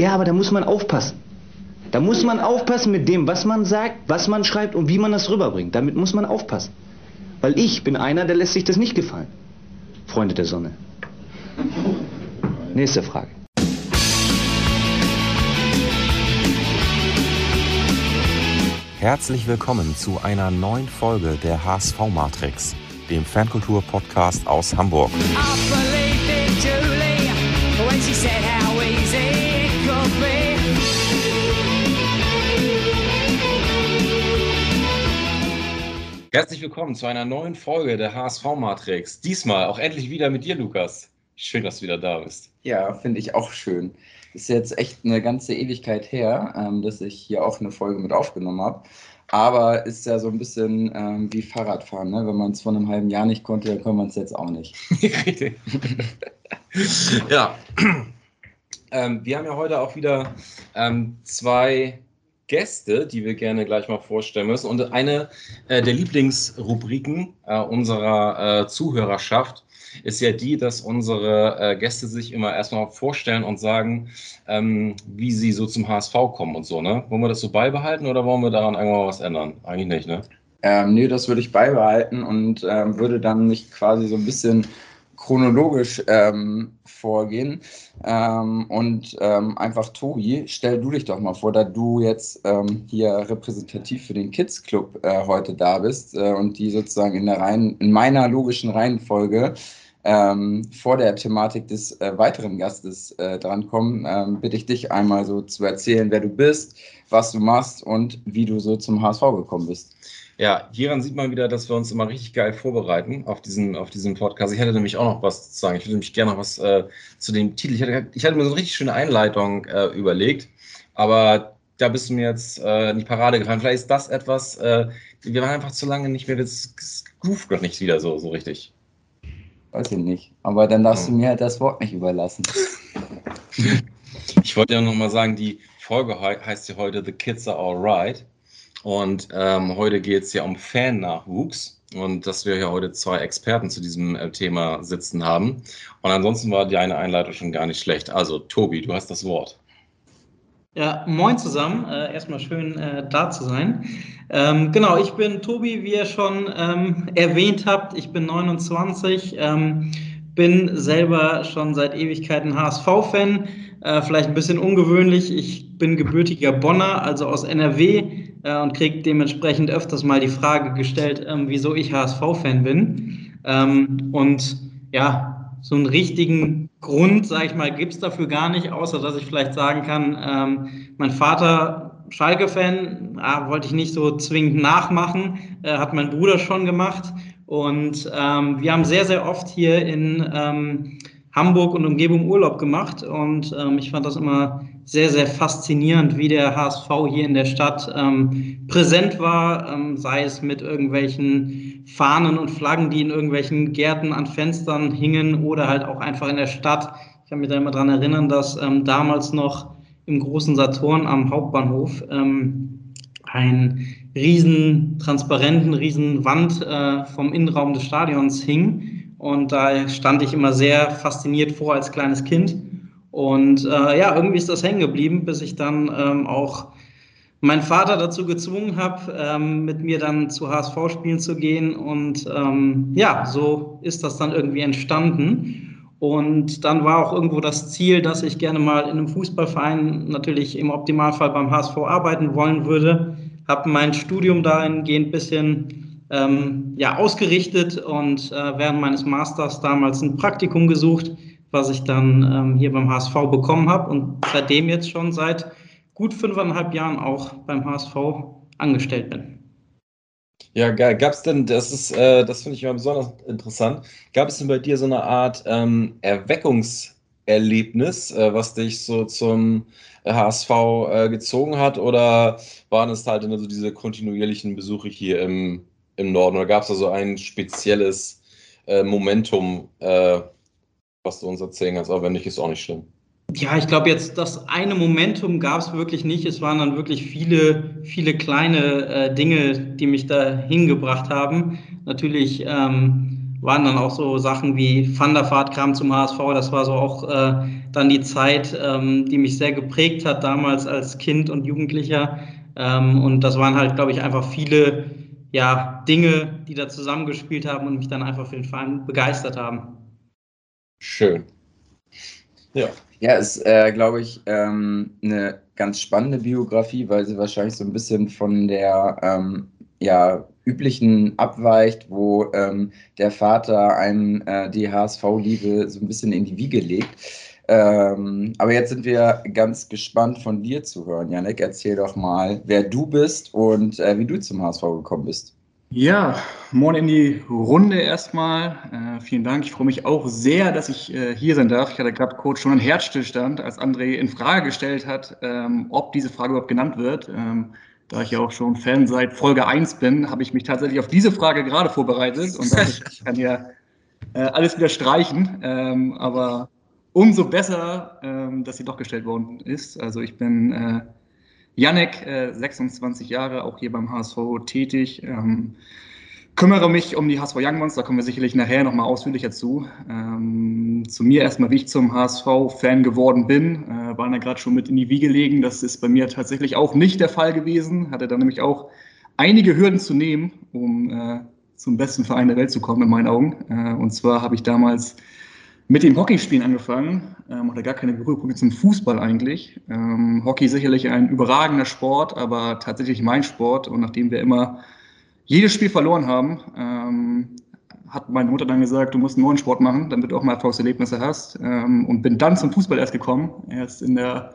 Ja, aber da muss man aufpassen. Da muss man aufpassen mit dem, was man sagt, was man schreibt und wie man das rüberbringt. Damit muss man aufpassen. Weil ich bin einer, der lässt sich das nicht gefallen. Freunde der Sonne. Nächste Frage. Herzlich willkommen zu einer neuen Folge der HSV Matrix, dem Fankultur-Podcast aus Hamburg. Herzlich willkommen zu einer neuen Folge der HSV Matrix. Diesmal auch endlich wieder mit dir, Lukas. Schön, dass du wieder da bist. Ja, finde ich auch schön. Ist jetzt echt eine ganze Ewigkeit her, ähm, dass ich hier auch eine Folge mit aufgenommen habe. Aber ist ja so ein bisschen ähm, wie Fahrradfahren. Ne? Wenn man es vor einem halben Jahr nicht konnte, dann kann man es jetzt auch nicht. Richtig. ja. Ähm, wir haben ja heute auch wieder ähm, zwei Gäste, die wir gerne gleich mal vorstellen müssen. Und eine äh, der Lieblingsrubriken äh, unserer äh, Zuhörerschaft ist ja die, dass unsere äh, Gäste sich immer erstmal vorstellen und sagen, ähm, wie sie so zum HSV kommen und so. Ne? Wollen wir das so beibehalten oder wollen wir daran irgendwann was ändern? Eigentlich nicht, ne? Ähm, nee, das würde ich beibehalten und ähm, würde dann nicht quasi so ein bisschen chronologisch ähm, vorgehen. Ähm, und ähm, einfach, Tobi, stell du dich doch mal vor, da du jetzt ähm, hier repräsentativ für den Kids Club äh, heute da bist äh, und die sozusagen in, der Reihen, in meiner logischen Reihenfolge ähm, vor der Thematik des äh, weiteren Gastes äh, drankommen, ähm, bitte ich dich einmal so zu erzählen, wer du bist, was du machst und wie du so zum HSV gekommen bist. Ja, hieran sieht man wieder, dass wir uns immer richtig geil vorbereiten auf diesen, auf diesen Podcast. Ich hätte nämlich auch noch was zu sagen. Ich würde nämlich gerne noch was äh, zu dem Titel. Ich hatte, ich hatte mir so eine richtig schöne Einleitung äh, überlegt, aber da bist du mir jetzt äh, in die Parade gefallen. Vielleicht ist das etwas, äh, wir waren einfach zu lange nicht mehr, das groove noch nicht wieder so, so richtig. Weiß ich nicht. Aber dann darfst du mir halt das Wort nicht überlassen. ich wollte ja noch mal sagen, die Folge heißt ja heute The Kids Are Alright. Und ähm, heute geht es ja um Fan-Nachwuchs und dass wir ja heute zwei Experten zu diesem äh, Thema sitzen haben. Und ansonsten war die eine Einleitung schon gar nicht schlecht. Also, Tobi, du hast das Wort. Ja, moin zusammen. Äh, erstmal schön äh, da zu sein. Ähm, genau, ich bin Tobi, wie ihr schon ähm, erwähnt habt. Ich bin 29, ähm, bin selber schon seit Ewigkeiten HSV-Fan. Äh, vielleicht ein bisschen ungewöhnlich. Ich bin gebürtiger Bonner, also aus NRW äh, und kriege dementsprechend öfters mal die Frage gestellt, ähm, wieso ich HSV-Fan bin. Ähm, und ja, so einen richtigen Grund, sage ich mal, gibt es dafür gar nicht, außer dass ich vielleicht sagen kann, ähm, mein Vater Schalke-Fan, ah, wollte ich nicht so zwingend nachmachen, äh, hat mein Bruder schon gemacht. Und ähm, wir haben sehr, sehr oft hier in ähm, Hamburg und Umgebung Urlaub gemacht. Und ähm, ich fand das immer sehr, sehr faszinierend, wie der HSV hier in der Stadt ähm, präsent war, ähm, sei es mit irgendwelchen Fahnen und Flaggen, die in irgendwelchen Gärten an Fenstern hingen oder halt auch einfach in der Stadt. Ich kann mich da immer dran erinnern, dass ähm, damals noch im großen Saturn am Hauptbahnhof ähm, ein riesen transparenten, riesen Wand äh, vom Innenraum des Stadions hing. Und da stand ich immer sehr fasziniert vor als kleines Kind und äh, ja, irgendwie ist das hängen geblieben, bis ich dann ähm, auch meinen Vater dazu gezwungen habe, ähm, mit mir dann zu HSV-Spielen zu gehen. Und ähm, ja, so ist das dann irgendwie entstanden. Und dann war auch irgendwo das Ziel, dass ich gerne mal in einem Fußballverein natürlich im Optimalfall beim HSV arbeiten wollen würde. Habe mein Studium dahingehend ein bisschen ähm, ja, ausgerichtet und äh, während meines Masters damals ein Praktikum gesucht was ich dann ähm, hier beim HSV bekommen habe und seitdem jetzt schon seit gut fünfeinhalb Jahren auch beim HSV angestellt bin. Ja, gab es denn, das ist, äh, das finde ich immer besonders interessant, gab es denn bei dir so eine Art ähm, Erweckungserlebnis, äh, was dich so zum HSV äh, gezogen hat, oder waren es halt immer so diese kontinuierlichen Besuche hier im, im Norden, oder gab es da so ein spezielles äh, Momentum, äh, was du uns erzählen kannst, aber wenn nicht, ist auch nicht schlimm. Ja, ich glaube jetzt, das eine Momentum gab es wirklich nicht. Es waren dann wirklich viele, viele kleine äh, Dinge, die mich da hingebracht haben. Natürlich ähm, waren dann auch so Sachen wie Van der Vaart kam zum HSV. Das war so auch äh, dann die Zeit, ähm, die mich sehr geprägt hat damals als Kind und Jugendlicher. Ähm, und das waren halt, glaube ich, einfach viele ja, Dinge, die da zusammengespielt haben und mich dann einfach für den Verein begeistert haben. Schön. Ja. Ja, ist, äh, glaube ich, ähm, eine ganz spannende Biografie, weil sie wahrscheinlich so ein bisschen von der ähm, ja, üblichen abweicht, wo ähm, der Vater einem äh, die HSV-Liebe so ein bisschen in die Wiege legt. Ähm, aber jetzt sind wir ganz gespannt von dir zu hören. Janek, erzähl doch mal, wer du bist und äh, wie du zum HSV gekommen bist. Ja, moin in die Runde erstmal. Äh, vielen Dank. Ich freue mich auch sehr, dass ich äh, hier sein darf. Ich hatte gerade kurz schon einen Herzstillstand, als André in Frage gestellt hat, ähm, ob diese Frage überhaupt genannt wird. Ähm, da ich ja auch schon Fan seit Folge 1 bin, habe ich mich tatsächlich auf diese Frage gerade vorbereitet und dachte, ich kann ja äh, alles wieder streichen. Ähm, aber umso besser, ähm, dass sie doch gestellt worden ist. Also ich bin äh, Janek, äh, 26 Jahre, auch hier beim HSV tätig. Ähm, kümmere mich um die HSV Young Ones, da kommen wir sicherlich nachher nochmal ausführlicher zu. Ähm, zu mir erstmal, wie ich zum HSV-Fan geworden bin, äh, waren da gerade schon mit in die Wiege legen. Das ist bei mir tatsächlich auch nicht der Fall gewesen. Hatte da nämlich auch einige Hürden zu nehmen, um äh, zum besten Verein der Welt zu kommen, in meinen Augen. Äh, und zwar habe ich damals mit dem Hockeyspielen angefangen, ähm, hatte gar keine Berührpunkte zum Fußball eigentlich. Ähm, Hockey sicherlich ein überragender Sport, aber tatsächlich mein Sport. Und nachdem wir immer jedes Spiel verloren haben, ähm, hat meine Mutter dann gesagt, du musst einen neuen Sport machen, damit du auch mal Erfolgserlebnisse hast. Ähm, und bin dann zum Fußball erst gekommen, erst in der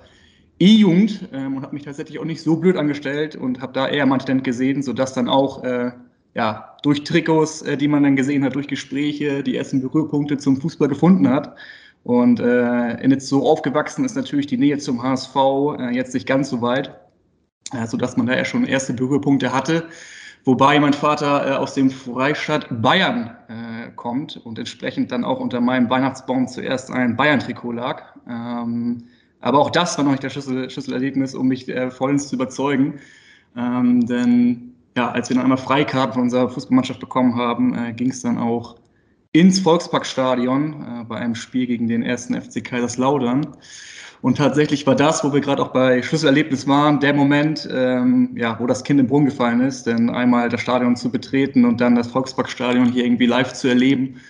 E-Jugend ähm, und habe mich tatsächlich auch nicht so blöd angestellt und habe da eher mein Talent gesehen, sodass dann auch äh, ja, durch Trikots, äh, die man dann gesehen hat, durch Gespräche, die ersten Berührpunkte zum Fußball gefunden hat. Und äh, jetzt so aufgewachsen ist natürlich die Nähe zum HSV äh, jetzt nicht ganz so weit, äh, sodass man da ja schon erste Berührpunkte hatte. Wobei mein Vater äh, aus dem Freistaat Bayern äh, kommt und entsprechend dann auch unter meinem Weihnachtsbaum zuerst ein Bayern-Trikot lag. Ähm, aber auch das war noch nicht das Schlüssel, Schlüsselerlebnis, um mich äh, vollends zu überzeugen. Ähm, denn ja, als wir dann einmal Freikarten von unserer Fußballmannschaft bekommen haben, äh, ging es dann auch ins Volksparkstadion äh, bei einem Spiel gegen den ersten FC Kaiserslautern. Und tatsächlich war das, wo wir gerade auch bei Schlüsselerlebnis waren, der Moment, ähm, ja, wo das Kind im Brunnen gefallen ist. Denn einmal das Stadion zu betreten und dann das Volksparkstadion hier irgendwie live zu erleben,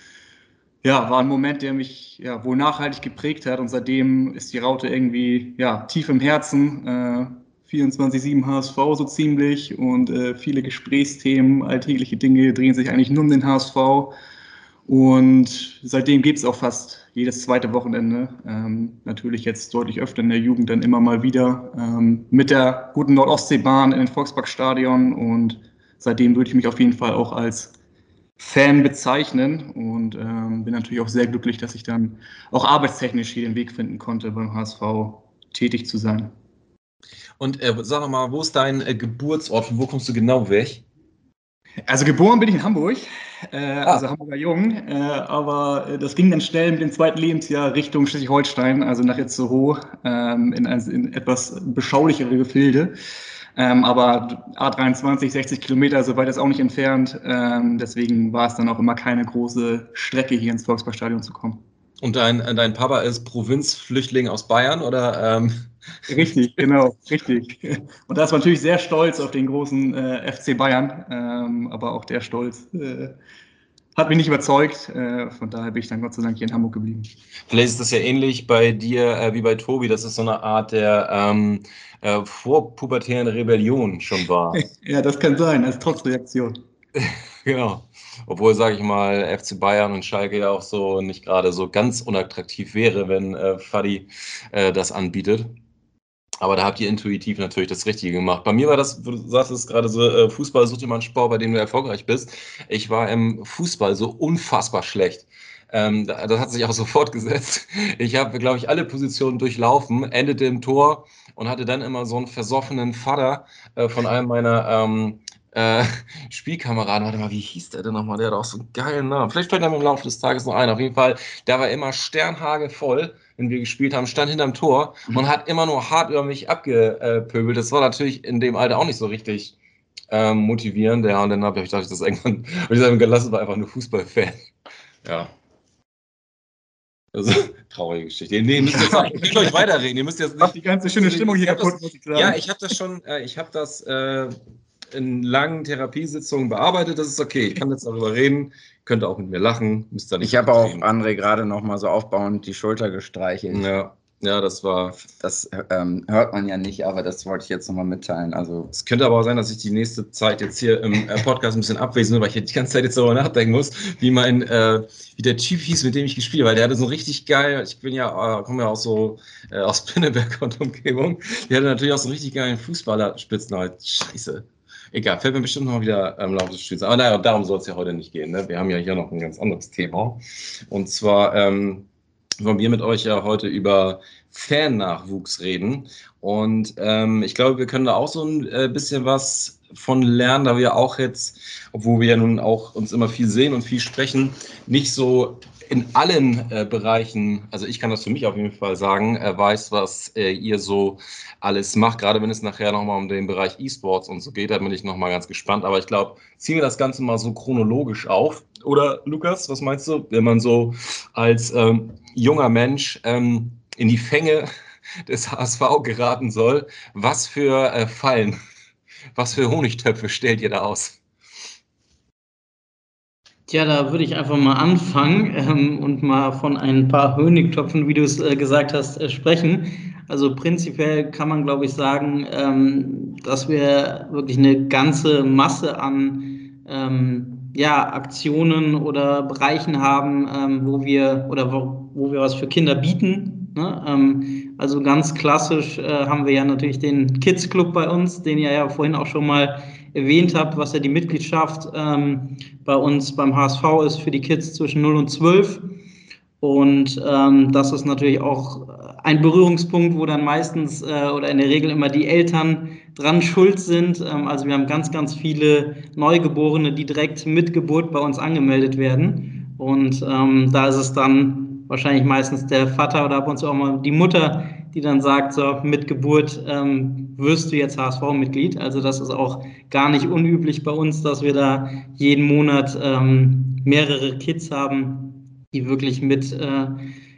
ja, war ein Moment, der mich ja, wohl nachhaltig geprägt hat. Und seitdem ist die Raute irgendwie ja, tief im Herzen. Äh, 24-7 HSV so ziemlich und äh, viele Gesprächsthemen, alltägliche Dinge drehen sich eigentlich nur um den HSV. Und seitdem gibt es auch fast jedes zweite Wochenende. Ähm, natürlich jetzt deutlich öfter in der Jugend dann immer mal wieder ähm, mit der guten Nordostseebahn in den Volksparkstadion. Und seitdem würde ich mich auf jeden Fall auch als Fan bezeichnen und ähm, bin natürlich auch sehr glücklich, dass ich dann auch arbeitstechnisch hier den Weg finden konnte, beim HSV tätig zu sein. Und äh, sag doch mal, wo ist dein äh, Geburtsort und wo kommst du genau weg? Also geboren bin ich in Hamburg, äh, ah. also Hamburger Jung, äh, aber äh, das ging dann schnell mit dem zweiten Lebensjahr Richtung Schleswig-Holstein, also nach Itzehoe, ähm, in, in etwas beschaulichere Gefilde. Ähm, aber A23, 60 Kilometer, so weit ist auch nicht entfernt. Ähm, deswegen war es dann auch immer keine große Strecke, hier ins Volksparkstadion zu kommen. Und dein, dein Papa ist Provinzflüchtling aus Bayern oder? Richtig, genau, richtig. Und da ist man natürlich sehr stolz auf den großen äh, FC Bayern, ähm, aber auch der Stolz äh, hat mich nicht überzeugt. Äh, von daher bin ich dann Gott sei Dank hier in Hamburg geblieben. Vielleicht ist das ja ähnlich bei dir äh, wie bei Tobi, dass es so eine Art der ähm, äh, vorpubertären Rebellion schon war. ja, das kann sein, als Trotzreaktion. genau. Obwohl, sage ich mal, FC Bayern und Schalke ja auch so nicht gerade so ganz unattraktiv wäre, wenn äh, Fadi äh, das anbietet. Aber da habt ihr intuitiv natürlich das Richtige gemacht. Bei mir war das, du sagst es gerade so, äh, Fußball sucht immer einen Sport, bei dem du erfolgreich bist. Ich war im Fußball so unfassbar schlecht. Ähm, das hat sich auch so fortgesetzt. Ich habe, glaube ich, alle Positionen durchlaufen, endete im Tor und hatte dann immer so einen versoffenen Vater äh, von einem meiner ähm, äh, Spielkameraden. Warte mal, wie hieß der denn nochmal? Der hat auch so einen geilen Namen. Vielleicht fällt er mir im Laufe des Tages noch ein. Auf jeden Fall, der war immer sternhagevoll wenn wir gespielt haben, stand hinterm Tor mhm. und hat immer nur hart über mich abgepöbelt. Das war natürlich in dem Alter auch nicht so richtig ähm, motivierend. Ja, und dann habe ich, hab ich das irgendwann, hab ich das gelassen, war einfach nur Fußballfan. Ja. Also, traurige Geschichte. Nee, ihr müsst jetzt ich euch weiterreden. Ihr müsst jetzt Macht die ganze schöne Stimmung hier kaputt, muss ich sagen. Ja, ich habe das schon, äh, ich habe das äh, in langen Therapiesitzungen bearbeitet. Das ist okay. Ich kann jetzt darüber reden. Könnt auch mit mir lachen. Müsst da nicht ich habe auch André gerade noch mal so aufbauend die Schulter gestreichelt. Ja. Ja, das war. Das ähm, hört man ja nicht, aber das wollte ich jetzt nochmal mitteilen. Also es könnte aber auch sein, dass ich die nächste Zeit jetzt hier im äh, Podcast ein bisschen abwesend bin, weil ich die ganze Zeit jetzt darüber nachdenken muss, wie mein, äh, wie der Chief hieß, mit dem ich gespielt habe. Weil der hatte so richtig geil, ich bin ja, äh, komme ja auch so äh, aus Pinneberg und Umgebung. Der hatte natürlich auch so einen richtig geilen Fußballer-Spitznamen. Scheiße. Egal, fällt mir bestimmt noch wieder im Laufe des Spiels. Aber naja, darum soll es ja heute nicht gehen. Ne? Wir haben ja hier noch ein ganz anderes Thema. Und zwar ähm, wollen wir mit euch ja heute über Fan-Nachwuchs reden. Und ähm, ich glaube, wir können da auch so ein äh, bisschen was von lernen, da wir auch jetzt, obwohl wir ja nun auch uns immer viel sehen und viel sprechen, nicht so in allen äh, Bereichen, also ich kann das für mich auf jeden Fall sagen, äh, weiß, was äh, ihr so alles macht, gerade wenn es nachher nochmal um den Bereich E-Sports und so geht, da bin ich nochmal ganz gespannt. Aber ich glaube, ziehen wir das Ganze mal so chronologisch auf. Oder Lukas, was meinst du, wenn man so als ähm, junger Mensch ähm, in die Fänge des HSV geraten soll, was für äh, Fallen, was für Honigtöpfe stellt ihr da aus? Tja, da würde ich einfach mal anfangen ähm, und mal von ein paar Honigtöpfen, wie du es äh, gesagt hast, äh, sprechen. Also prinzipiell kann man, glaube ich, sagen, ähm, dass wir wirklich eine ganze Masse an ähm, ja, Aktionen oder Bereichen haben, ähm, wo wir oder wo, wo wir was für Kinder bieten. Ne? Ähm, also ganz klassisch äh, haben wir ja natürlich den Kids Club bei uns, den ihr ja vorhin auch schon mal erwähnt habt, was ja die Mitgliedschaft ähm, bei uns beim HSV ist für die Kids zwischen 0 und 12. Und ähm, das ist natürlich auch ein Berührungspunkt, wo dann meistens äh, oder in der Regel immer die Eltern dran schuld sind. Ähm, also wir haben ganz, ganz viele Neugeborene, die direkt mit Geburt bei uns angemeldet werden. Und ähm, da ist es dann wahrscheinlich meistens der Vater oder ab und zu auch mal die Mutter, die dann sagt, so mit Geburt ähm, wirst du jetzt HSV-Mitglied. Also das ist auch gar nicht unüblich bei uns, dass wir da jeden Monat ähm, mehrere Kids haben, die wirklich mit äh,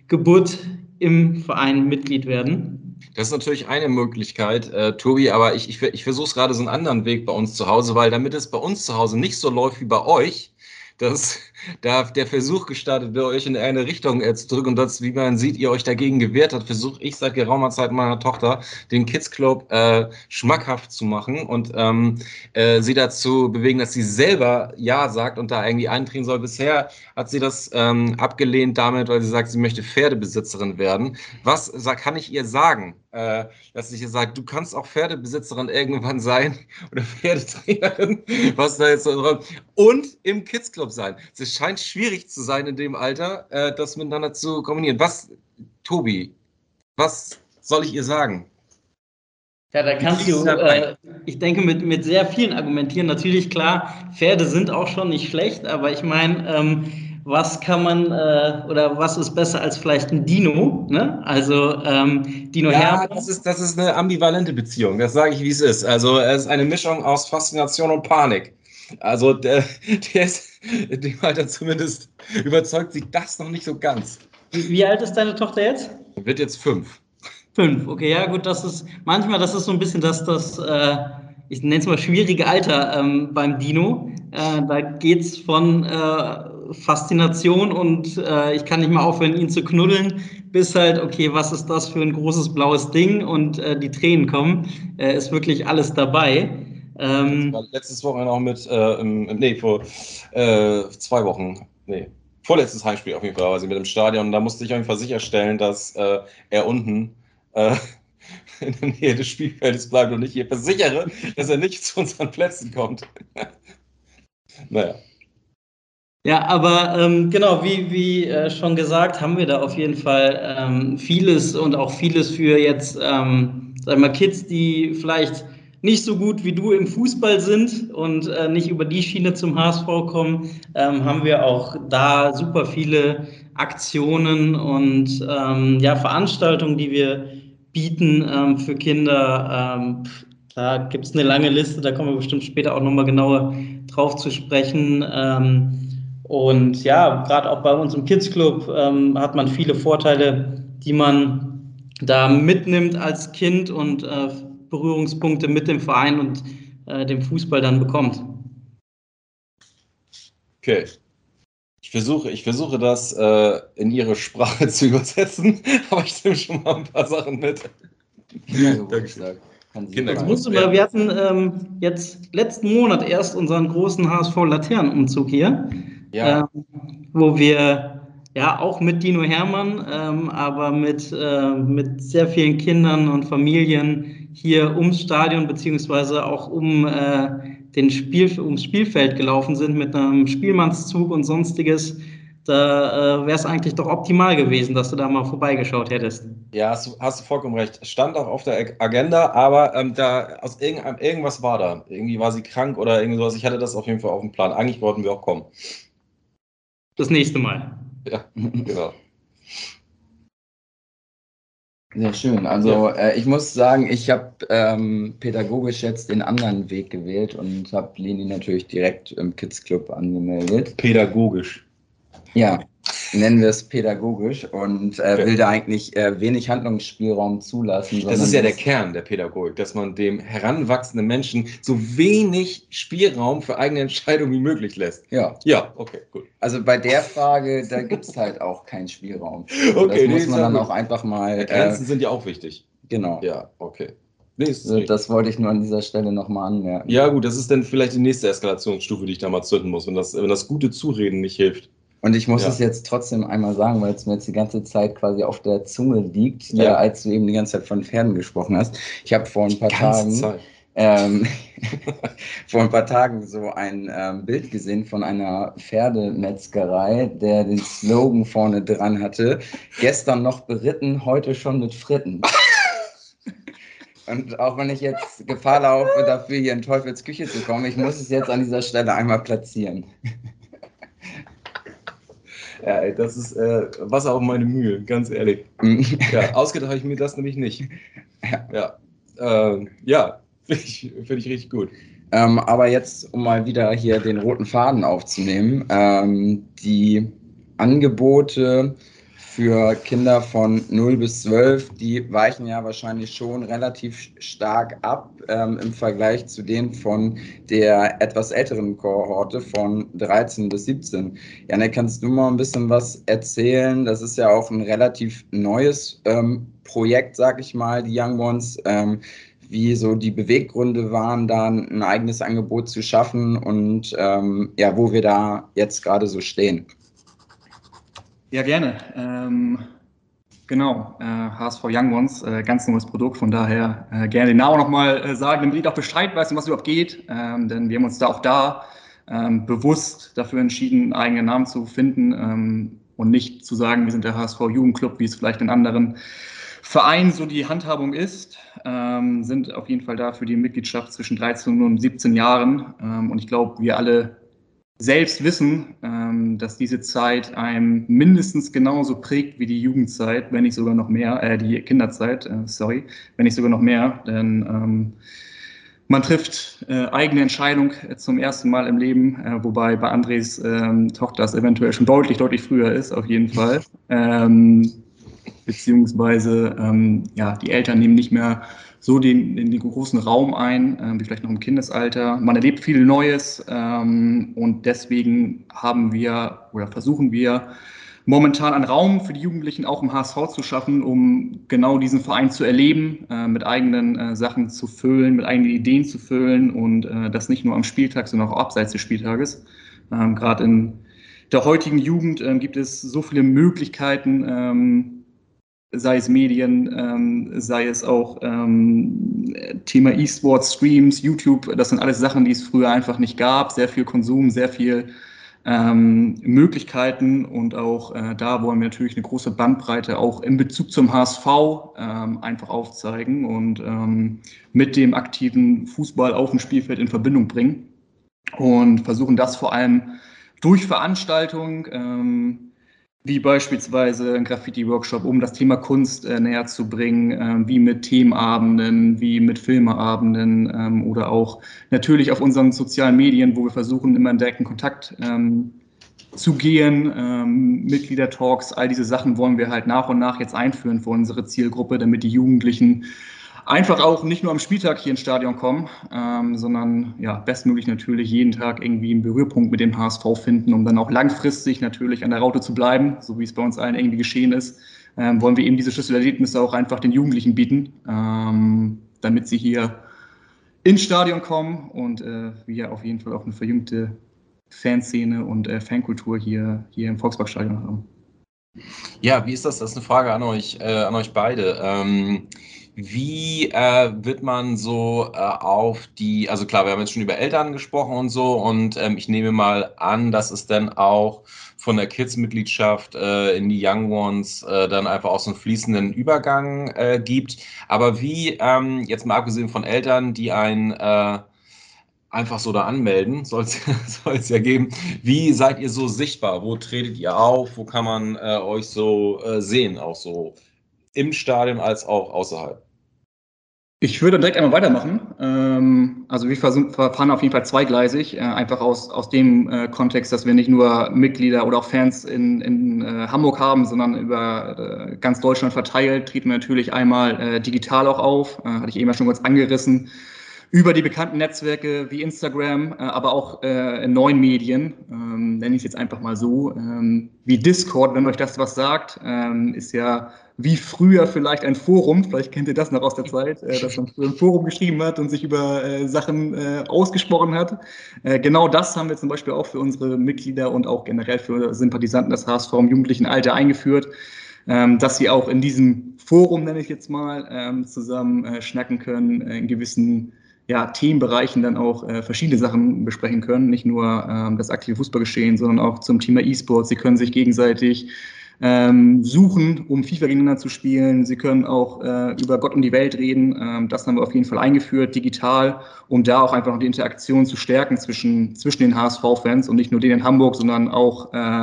Geburt im Verein Mitglied werden. Das ist natürlich eine Möglichkeit, äh, Tobi, aber ich, ich, ich versuche es gerade so einen anderen Weg bei uns zu Hause, weil damit es bei uns zu Hause nicht so läuft wie bei euch, dass da der Versuch gestartet wird, euch in eine Richtung äh, zu drücken und das, wie man sieht, ihr euch dagegen gewehrt habt, versuche ich seit geraumer Zeit meiner Tochter den Kids Club äh, schmackhaft zu machen und ähm, äh, sie dazu bewegen, dass sie selber Ja sagt und da irgendwie eintreten soll. Bisher hat sie das ähm, abgelehnt damit, weil sie sagt, sie möchte Pferdebesitzerin werden. Was kann ich ihr sagen? Äh, dass ich sage, du kannst auch Pferdebesitzerin irgendwann sein oder Pferdetrainerin, was da jetzt so dran und im Kids Club sein. Es scheint schwierig zu sein in dem Alter, äh, das miteinander zu kombinieren. Was, Tobi, was soll ich ihr sagen? Ja, da kannst du, äh, ich denke, mit, mit sehr vielen argumentieren. Natürlich, klar, Pferde sind auch schon nicht schlecht, aber ich meine, ähm, was kann man äh, oder was ist besser als vielleicht ein Dino? Ne? Also ähm, Dino ja, Hermann. Das ist, das ist eine ambivalente Beziehung, das sage ich, wie es ist. Also es ist eine Mischung aus Faszination und Panik. Also der, der ist, dem Alter zumindest überzeugt sich das noch nicht so ganz. Wie, wie alt ist deine Tochter jetzt? Wird jetzt fünf. Fünf, okay, ja gut, das ist manchmal, das ist so ein bisschen das, das äh, ich nenne es mal schwierige Alter ähm, beim Dino. Äh, da geht es von äh, Faszination und äh, ich kann nicht mal aufhören, ihn zu knuddeln, bis halt, okay, was ist das für ein großes blaues Ding und äh, die Tränen kommen, äh, ist wirklich alles dabei. Ähm, letztes Wochenende auch mit, äh, im, nee, vor zwei Wochen, nee, vorletztes Heimspiel auf jeden Fall, also mit dem Stadion, da musste ich auf jeden Fall sicherstellen, dass er unten in der Nähe des Spielfeldes bleibt und ich hier versichere, dass er nicht zu unseren Plätzen kommt. naja. Ja, aber ähm, genau, wie, wie äh, schon gesagt, haben wir da auf jeden Fall ähm, vieles und auch vieles für jetzt, ähm, sag mal, Kids, die vielleicht nicht so gut wie du im Fußball sind und äh, nicht über die Schiene zum HSV kommen, ähm, haben wir auch da super viele Aktionen und ähm, ja, Veranstaltungen, die wir bieten ähm, für Kinder. Ähm, Da gibt es eine lange Liste, da kommen wir bestimmt später auch nochmal genauer drauf zu sprechen. Ähm, und ja, gerade auch bei uns im Kids Club ähm, hat man viele Vorteile, die man da mitnimmt als Kind und äh, Berührungspunkte mit dem Verein und äh, dem Fußball dann bekommt. Okay. Ich versuche, ich versuche das äh, in Ihre Sprache zu übersetzen, aber ich nehme schon mal ein paar Sachen mit. So Dankeschön. Das musste mal, wir hatten ähm, jetzt letzten Monat erst unseren großen HSV Laternenumzug hier, ja. ähm, wo wir ja auch mit Dino Hermann, ähm, aber mit, äh, mit sehr vielen Kindern und Familien hier ums Stadion beziehungsweise auch um äh, den Spiel, ums Spielfeld gelaufen sind mit einem Spielmannszug und sonstiges da äh, wäre es eigentlich doch optimal gewesen, dass du da mal vorbeigeschaut hättest. Ja, hast du, hast du vollkommen recht. Stand auch auf der Agenda, aber ähm, da aus irgendeinem, irgendwas war da. Irgendwie war sie krank oder irgendwie sowas. Ich hatte das auf jeden Fall auf dem Plan. Eigentlich wollten wir auch kommen. Das nächste Mal. Ja, genau. Sehr schön. Also ja. äh, ich muss sagen, ich habe ähm, pädagogisch jetzt den anderen Weg gewählt und habe Leni natürlich direkt im Kids Club angemeldet. Pädagogisch. Ja, nennen wir es pädagogisch und äh, will da eigentlich äh, wenig Handlungsspielraum zulassen. Das ist ja der Kern der Pädagogik, dass man dem heranwachsenden Menschen so wenig Spielraum für eigene Entscheidungen wie möglich lässt. Ja. Ja, okay, gut. Also bei der Frage, da gibt es halt auch keinen Spielraum. Also okay, das muss man dann auch einfach mal. Grenzen äh, sind ja auch wichtig. Genau. Ja, okay. Nee, das, das wollte ich nur an dieser Stelle nochmal anmerken. Ja, gut, das ist dann vielleicht die nächste Eskalationsstufe, die ich da mal zünden muss, wenn das, wenn das gute Zureden nicht hilft. Und ich muss ja. es jetzt trotzdem einmal sagen, weil es mir jetzt die ganze Zeit quasi auf der Zunge liegt, ja. äh, als du eben die ganze Zeit von Pferden gesprochen hast. Ich habe vor ein paar Tagen ähm, vor ein paar Tagen so ein ähm, Bild gesehen von einer Pferdemetzgerei, der den Slogan vorne dran hatte: Gestern noch beritten, heute schon mit Fritten. Und auch wenn ich jetzt Gefahr laufe, dafür hier in Teufels Küche zu kommen, ich muss es jetzt an dieser Stelle einmal platzieren. Ja, ey, das ist äh, Wasser auf meine Mühe, ganz ehrlich. ja, ausgedacht habe ich mir das nämlich nicht. Ja, ähm, ja finde ich, find ich richtig gut. Ähm, aber jetzt, um mal wieder hier den roten Faden aufzunehmen, ähm, die Angebote für Kinder von 0 bis 12, die weichen ja wahrscheinlich schon relativ stark ab ähm, im Vergleich zu denen von der etwas älteren Kohorte von 13 bis 17. Janne, kannst du mal ein bisschen was erzählen? Das ist ja auch ein relativ neues ähm, Projekt, sag ich mal, die Young Ones. Ähm, wie so die Beweggründe waren, da ein eigenes Angebot zu schaffen und ähm, ja, wo wir da jetzt gerade so stehen. Ja, gerne. Ähm, genau, äh, HSV Young Ones, äh, ganz neues Produkt, von daher äh, gerne den Namen nochmal äh, sagen, damit ich auch Bescheid weiß, um was überhaupt geht, ähm, denn wir haben uns da auch da ähm, bewusst dafür entschieden, einen eigenen Namen zu finden ähm, und nicht zu sagen, wir sind der HSV Jugendclub, wie es vielleicht in anderen Vereinen so die Handhabung ist, ähm, sind auf jeden Fall da für die Mitgliedschaft zwischen 13 und 17 Jahren. Ähm, und ich glaube, wir alle selbst wissen, ähm, dass diese Zeit einem mindestens genauso prägt wie die Jugendzeit, wenn nicht sogar noch mehr, äh, die Kinderzeit, äh, sorry, wenn nicht sogar noch mehr, denn ähm, man trifft äh, eigene Entscheidung zum ersten Mal im Leben, äh, wobei bei Andres ähm, Tochter es eventuell schon deutlich, deutlich früher ist, auf jeden Fall. Ähm, beziehungsweise ähm, ja, die Eltern nehmen nicht mehr so den, den, den großen Raum ein, äh, wie vielleicht noch im Kindesalter. Man erlebt viel Neues ähm, und deswegen haben wir oder versuchen wir momentan einen Raum für die Jugendlichen auch im HSV zu schaffen, um genau diesen Verein zu erleben, äh, mit eigenen äh, Sachen zu füllen, mit eigenen Ideen zu füllen und äh, das nicht nur am Spieltag, sondern auch abseits des Spieltages. Ähm, Gerade in der heutigen Jugend ähm, gibt es so viele Möglichkeiten, ähm, sei es Medien, ähm, sei es auch ähm, Thema E-Sports, Streams, YouTube, das sind alles Sachen, die es früher einfach nicht gab. Sehr viel Konsum, sehr viel ähm, Möglichkeiten und auch äh, da wollen wir natürlich eine große Bandbreite auch in Bezug zum HSV ähm, einfach aufzeigen und ähm, mit dem aktiven Fußball auf dem Spielfeld in Verbindung bringen und versuchen das vor allem durch Veranstaltungen, ähm, wie beispielsweise ein Graffiti-Workshop, um das Thema Kunst äh, näher zu bringen, äh, wie mit Themenabenden, wie mit Filmeabenden ähm, oder auch natürlich auf unseren sozialen Medien, wo wir versuchen, immer in direkten Kontakt ähm, zu gehen, ähm, Mitgliedertalks, all diese Sachen wollen wir halt nach und nach jetzt einführen für unsere Zielgruppe, damit die Jugendlichen einfach auch nicht nur am Spieltag hier ins Stadion kommen, ähm, sondern ja, bestmöglich natürlich jeden Tag irgendwie einen Berührpunkt mit dem HSV finden, um dann auch langfristig natürlich an der Raute zu bleiben, so wie es bei uns allen irgendwie geschehen ist. Ähm, wollen wir eben diese Schlüsselerlebnisse auch einfach den Jugendlichen bieten, ähm, damit sie hier ins Stadion kommen und äh, wir auf jeden Fall auch eine verjüngte Fanszene und äh, Fankultur hier, hier im Volksparkstadion haben. Ja, wie ist das? Das ist eine Frage an euch, äh, an euch beide. Ähm, wie äh, wird man so äh, auf die, also klar, wir haben jetzt schon über Eltern gesprochen und so, und ähm, ich nehme mal an, dass es dann auch von der Kids-Mitgliedschaft äh, in die Young Ones äh, dann einfach auch so einen fließenden Übergang äh, gibt. Aber wie, ähm, jetzt mal abgesehen von Eltern, die ein äh, einfach so da anmelden, soll es ja geben. Wie seid ihr so sichtbar? Wo tretet ihr auf? Wo kann man euch so sehen, auch so im Stadion als auch außerhalb? Ich würde direkt einmal weitermachen. Ähm, also wir fahren auf jeden Fall zweigleisig, äh, einfach aus, aus dem äh, Kontext, dass wir nicht nur Mitglieder oder auch Fans in, in äh, Hamburg haben, sondern über ganz Deutschland verteilt, treten wir natürlich einmal digital auch auf, hatte ich eben ja schon kurz angerissen, über die bekannten Netzwerke wie Instagram, aber auch in neuen Medien, ähm, nenne ich es jetzt einfach mal so, ähm, wie Discord, wenn euch das was sagt, ist ja wie früher vielleicht ein Forum, vielleicht kennt ihr das noch aus der Zeit, äh, dass man ein Forum geschrieben hat und sich über äh, Sachen äh, ausgesprochen hat. Äh, genau das haben wir zum Beispiel auch für unsere Mitglieder und auch generell für Sympathisanten des HSV im jugendlichen Alter eingeführt, ähm, dass sie auch in diesem Forum, nenne ich jetzt mal, ähm, zusammen äh, schnacken können, äh, in gewissen ja, Themenbereichen dann auch äh, verschiedene Sachen besprechen können, nicht nur ähm, das aktive Fußballgeschehen, sondern auch zum Thema E-Sport. Sie können sich gegenseitig ähm, suchen, um FIFA gegeneinander zu spielen. Sie können auch äh, über Gott und die Welt reden. Ähm, das haben wir auf jeden Fall eingeführt, digital, um da auch einfach noch die Interaktion zu stärken zwischen, zwischen den HSV-Fans und nicht nur denen in Hamburg, sondern auch äh,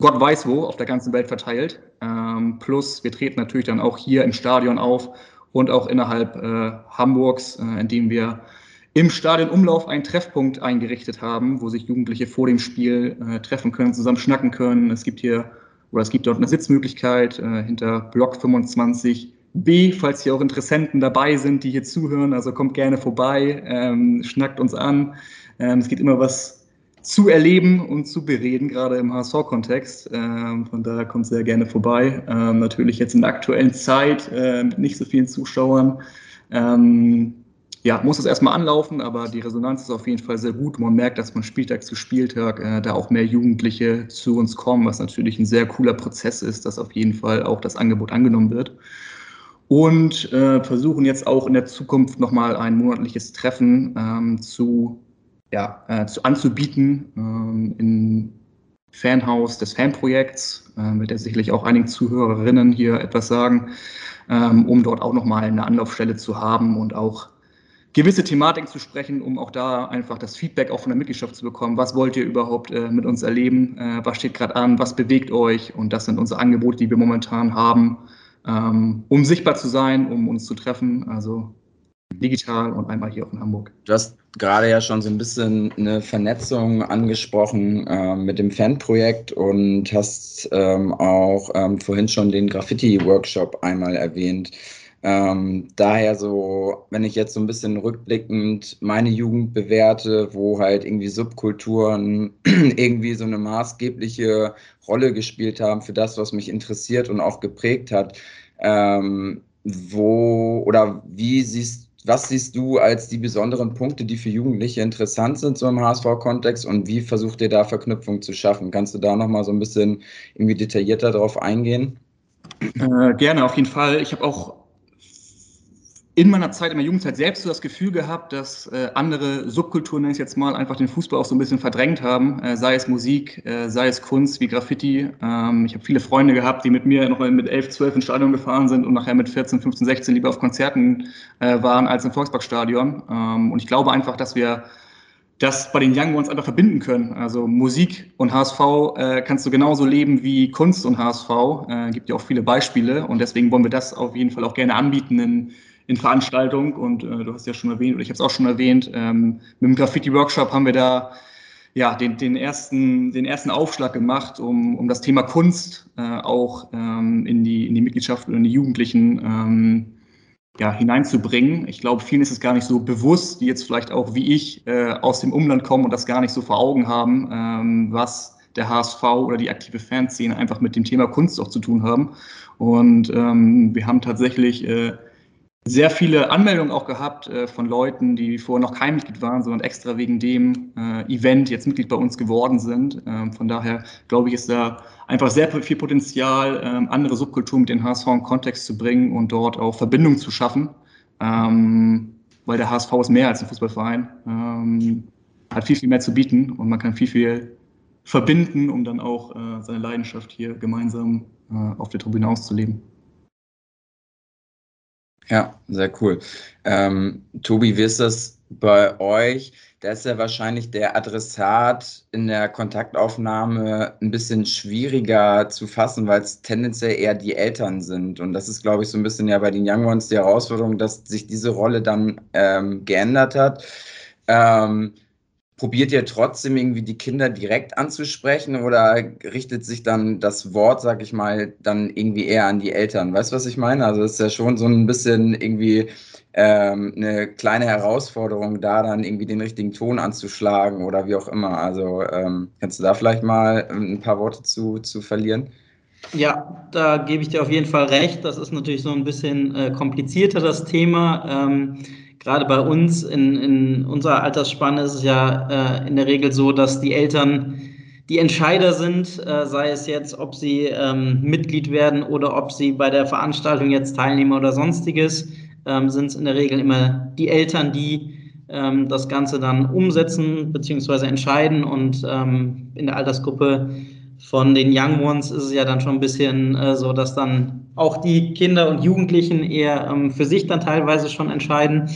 Gott weiß wo auf der ganzen Welt verteilt. Ähm, plus, wir treten natürlich dann auch hier im Stadion auf und auch innerhalb äh, Hamburgs, äh, indem wir im Stadionumlauf einen Treffpunkt eingerichtet haben, wo sich Jugendliche vor dem Spiel äh, treffen können, zusammen schnacken können. Es gibt hier oder es gibt dort eine Sitzmöglichkeit äh, hinter Block 25b, falls hier auch Interessenten dabei sind, die hier zuhören. Also kommt gerne vorbei, ähm, schnackt uns an. Ähm, es gibt immer was zu erleben und zu bereden, gerade im HSV-Kontext. Ähm, von daher kommt sehr gerne vorbei. Ähm, natürlich jetzt in der aktuellen Zeit äh, mit nicht so vielen Zuschauern. Ähm, ja, muss es erstmal anlaufen, aber die Resonanz ist auf jeden Fall sehr gut. Man merkt, dass man Spieltag zu Spieltag äh, da auch mehr Jugendliche zu uns kommen, was natürlich ein sehr cooler Prozess ist, dass auf jeden Fall auch das Angebot angenommen wird. Und äh, versuchen jetzt auch in der Zukunft nochmal ein monatliches Treffen ähm, zu, ja, äh, zu anzubieten ähm, im Fanhaus des Fanprojekts, äh, wird ja sicherlich auch einigen Zuhörerinnen hier etwas sagen, ähm, um dort auch nochmal eine Anlaufstelle zu haben und auch gewisse Thematiken zu sprechen, um auch da einfach das Feedback auch von der Mitgliedschaft zu bekommen. Was wollt ihr überhaupt äh, mit uns erleben? Äh, was steht gerade an? Was bewegt euch? Und das sind unsere Angebote, die wir momentan haben, ähm, um sichtbar zu sein, um uns zu treffen. Also digital und einmal hier auch in Hamburg. Du hast gerade ja schon so ein bisschen eine Vernetzung angesprochen äh, mit dem Fanprojekt und hast ähm, auch ähm, vorhin schon den Graffiti-Workshop einmal erwähnt. Ähm, daher so, wenn ich jetzt so ein bisschen rückblickend meine Jugend bewerte, wo halt irgendwie Subkulturen irgendwie so eine maßgebliche Rolle gespielt haben für das, was mich interessiert und auch geprägt hat, ähm, wo oder wie siehst was siehst du als die besonderen Punkte, die für Jugendliche interessant sind, so im HSV-Kontext und wie versucht ihr da Verknüpfung zu schaffen? Kannst du da nochmal so ein bisschen irgendwie detaillierter drauf eingehen? Äh, gerne, auf jeden Fall. Ich habe auch in meiner Zeit, in meiner Jugendzeit selbst so das Gefühl gehabt, dass äh, andere Subkulturen, nenne ich jetzt mal, einfach den Fußball auch so ein bisschen verdrängt haben, äh, sei es Musik, äh, sei es Kunst wie Graffiti. Ähm, ich habe viele Freunde gehabt, die mit mir noch mit 11, 12 ins Stadion gefahren sind und nachher mit 14, 15, 16 lieber auf Konzerten äh, waren als im Volksparkstadion. Ähm, und ich glaube einfach, dass wir das bei den Young Ones einfach verbinden können. Also Musik und HSV äh, kannst du genauso leben wie Kunst und HSV. Äh, gibt ja auch viele Beispiele und deswegen wollen wir das auf jeden Fall auch gerne anbieten in, in Veranstaltungen. Und äh, du hast ja schon erwähnt, oder ich habe es auch schon erwähnt, ähm, mit dem Graffiti-Workshop haben wir da ja, den, den, ersten, den ersten Aufschlag gemacht, um, um das Thema Kunst äh, auch ähm, in, die, in die Mitgliedschaft und in die Jugendlichen ähm, ja, hineinzubringen. Ich glaube, vielen ist es gar nicht so bewusst, die jetzt vielleicht auch wie ich äh, aus dem Umland kommen und das gar nicht so vor Augen haben, ähm, was der HSV oder die aktive Fanszene einfach mit dem Thema Kunst auch zu tun haben. Und ähm, wir haben tatsächlich äh, sehr viele Anmeldungen auch gehabt äh, von Leuten, die vorher noch kein Mitglied waren, sondern extra wegen dem äh, Event jetzt Mitglied bei uns geworden sind. Ähm, von daher glaube ich, ist da einfach sehr viel Potenzial, ähm, andere Subkulturen mit den HSV in Kontext zu bringen und dort auch Verbindungen zu schaffen. Ähm, weil der HSV ist mehr als ein Fußballverein, ähm, hat viel, viel mehr zu bieten und man kann viel, viel verbinden, um dann auch äh, seine Leidenschaft hier gemeinsam äh, auf der Tribüne auszuleben. Ja, sehr cool. Ähm, Tobi, wie ist das bei euch? Da ist ja wahrscheinlich der Adressat in der Kontaktaufnahme ein bisschen schwieriger zu fassen, weil es tendenziell eher die Eltern sind. Und das ist, glaube ich, so ein bisschen ja bei den Young Ones die Herausforderung, dass sich diese Rolle dann ähm, geändert hat. Ähm, probiert ihr trotzdem irgendwie die Kinder direkt anzusprechen oder richtet sich dann das Wort, sag ich mal, dann irgendwie eher an die Eltern? Weißt du, was ich meine? Also es ist ja schon so ein bisschen irgendwie ähm, eine kleine Herausforderung, da dann irgendwie den richtigen Ton anzuschlagen oder wie auch immer. Also ähm, kannst du da vielleicht mal ein paar Worte zu, zu verlieren? Ja, da gebe ich dir auf jeden Fall recht. Das ist natürlich so ein bisschen äh, komplizierter, das Thema. Ähm, gerade bei uns in, in unserer Altersspanne ist es ja äh, in der Regel so, dass die Eltern die Entscheider sind, äh, sei es jetzt, ob sie ähm, Mitglied werden oder ob sie bei der Veranstaltung jetzt teilnehmen oder sonstiges, ähm, sind es in der Regel immer die Eltern, die ähm, das Ganze dann umsetzen bzw. entscheiden. Und ähm, in der Altersgruppe von den Young Ones ist es ja dann schon ein bisschen äh, so, dass dann auch die Kinder und Jugendlichen eher ähm, für sich dann teilweise schon entscheiden.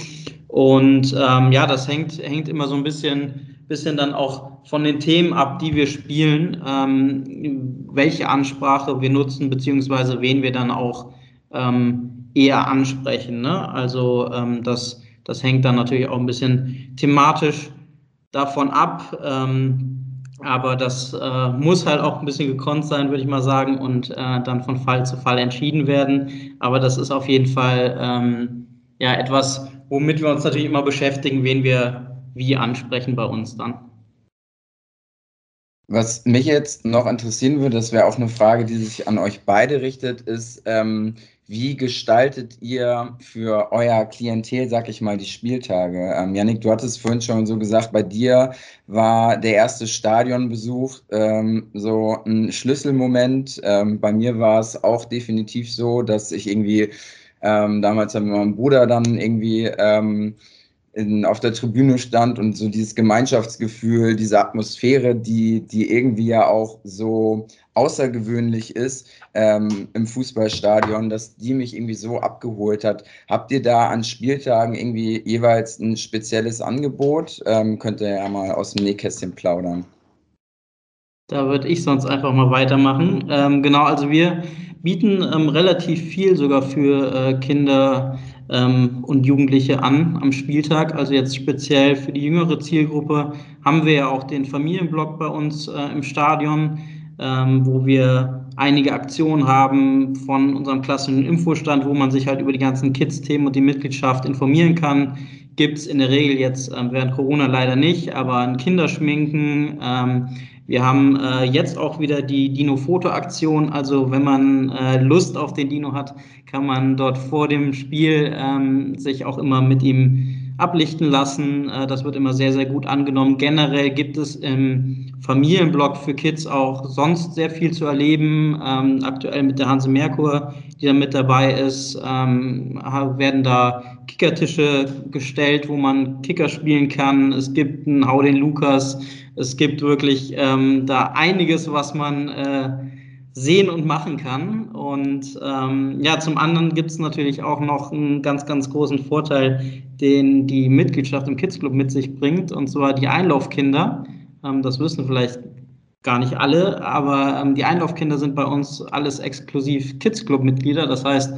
Und ähm, ja, das hängt, hängt immer so ein bisschen, bisschen dann auch von den Themen ab, die wir spielen, ähm, welche Ansprache wir nutzen, beziehungsweise wen wir dann auch ähm, eher ansprechen. Ne? Also ähm, das, das hängt dann natürlich auch ein bisschen thematisch davon ab. Ähm, aber das äh, muss halt auch ein bisschen gekonnt sein, würde ich mal sagen, und äh, dann von Fall zu Fall entschieden werden. Aber das ist auf jeden Fall ähm, ja etwas, womit wir uns natürlich immer beschäftigen, wen wir wie ansprechen bei uns dann. Was mich jetzt noch interessieren würde, das wäre auch eine Frage, die sich an euch beide richtet, ist, ähm, wie gestaltet ihr für euer Klientel, sag ich mal, die Spieltage? Ähm, Janik, du hattest vorhin schon so gesagt, bei dir war der erste Stadionbesuch ähm, so ein Schlüsselmoment. Ähm, bei mir war es auch definitiv so, dass ich irgendwie ähm, damals haben wir meinem Bruder dann irgendwie ähm, in, auf der Tribüne stand und so dieses Gemeinschaftsgefühl, diese Atmosphäre, die, die irgendwie ja auch so außergewöhnlich ist ähm, im Fußballstadion, dass die mich irgendwie so abgeholt hat. Habt ihr da an Spieltagen irgendwie jeweils ein spezielles Angebot? Ähm, könnt ihr ja mal aus dem Nähkästchen plaudern. Da würde ich sonst einfach mal weitermachen. Ähm, genau, also wir bieten ähm, relativ viel sogar für äh, Kinder ähm, und Jugendliche an am Spieltag. Also jetzt speziell für die jüngere Zielgruppe haben wir ja auch den Familienblock bei uns äh, im Stadion, ähm, wo wir einige Aktionen haben von unserem klassischen Infostand, wo man sich halt über die ganzen Kids-Themen und die Mitgliedschaft informieren kann. Gibt es in der Regel jetzt äh, während Corona leider nicht, aber ein Kinderschminken. Ähm, wir haben äh, jetzt auch wieder die Dino-Foto-Aktion. Also wenn man äh, Lust auf den Dino hat, kann man dort vor dem Spiel ähm, sich auch immer mit ihm ablichten lassen. Äh, das wird immer sehr, sehr gut angenommen. Generell gibt es im Familienblog für Kids auch sonst sehr viel zu erleben. Ähm, aktuell mit der Hanse Merkur, die da mit dabei ist, ähm, werden da Kickertische gestellt, wo man Kicker spielen kann. Es gibt einen Hau den Lukas. Es gibt wirklich ähm, da einiges, was man äh, sehen und machen kann. Und ähm, ja, zum anderen gibt es natürlich auch noch einen ganz, ganz großen Vorteil, den die Mitgliedschaft im Kids Club mit sich bringt, und zwar die Einlaufkinder. Ähm, das wissen vielleicht gar nicht alle, aber ähm, die Einlaufkinder sind bei uns alles exklusiv Kids Club Mitglieder. Das heißt,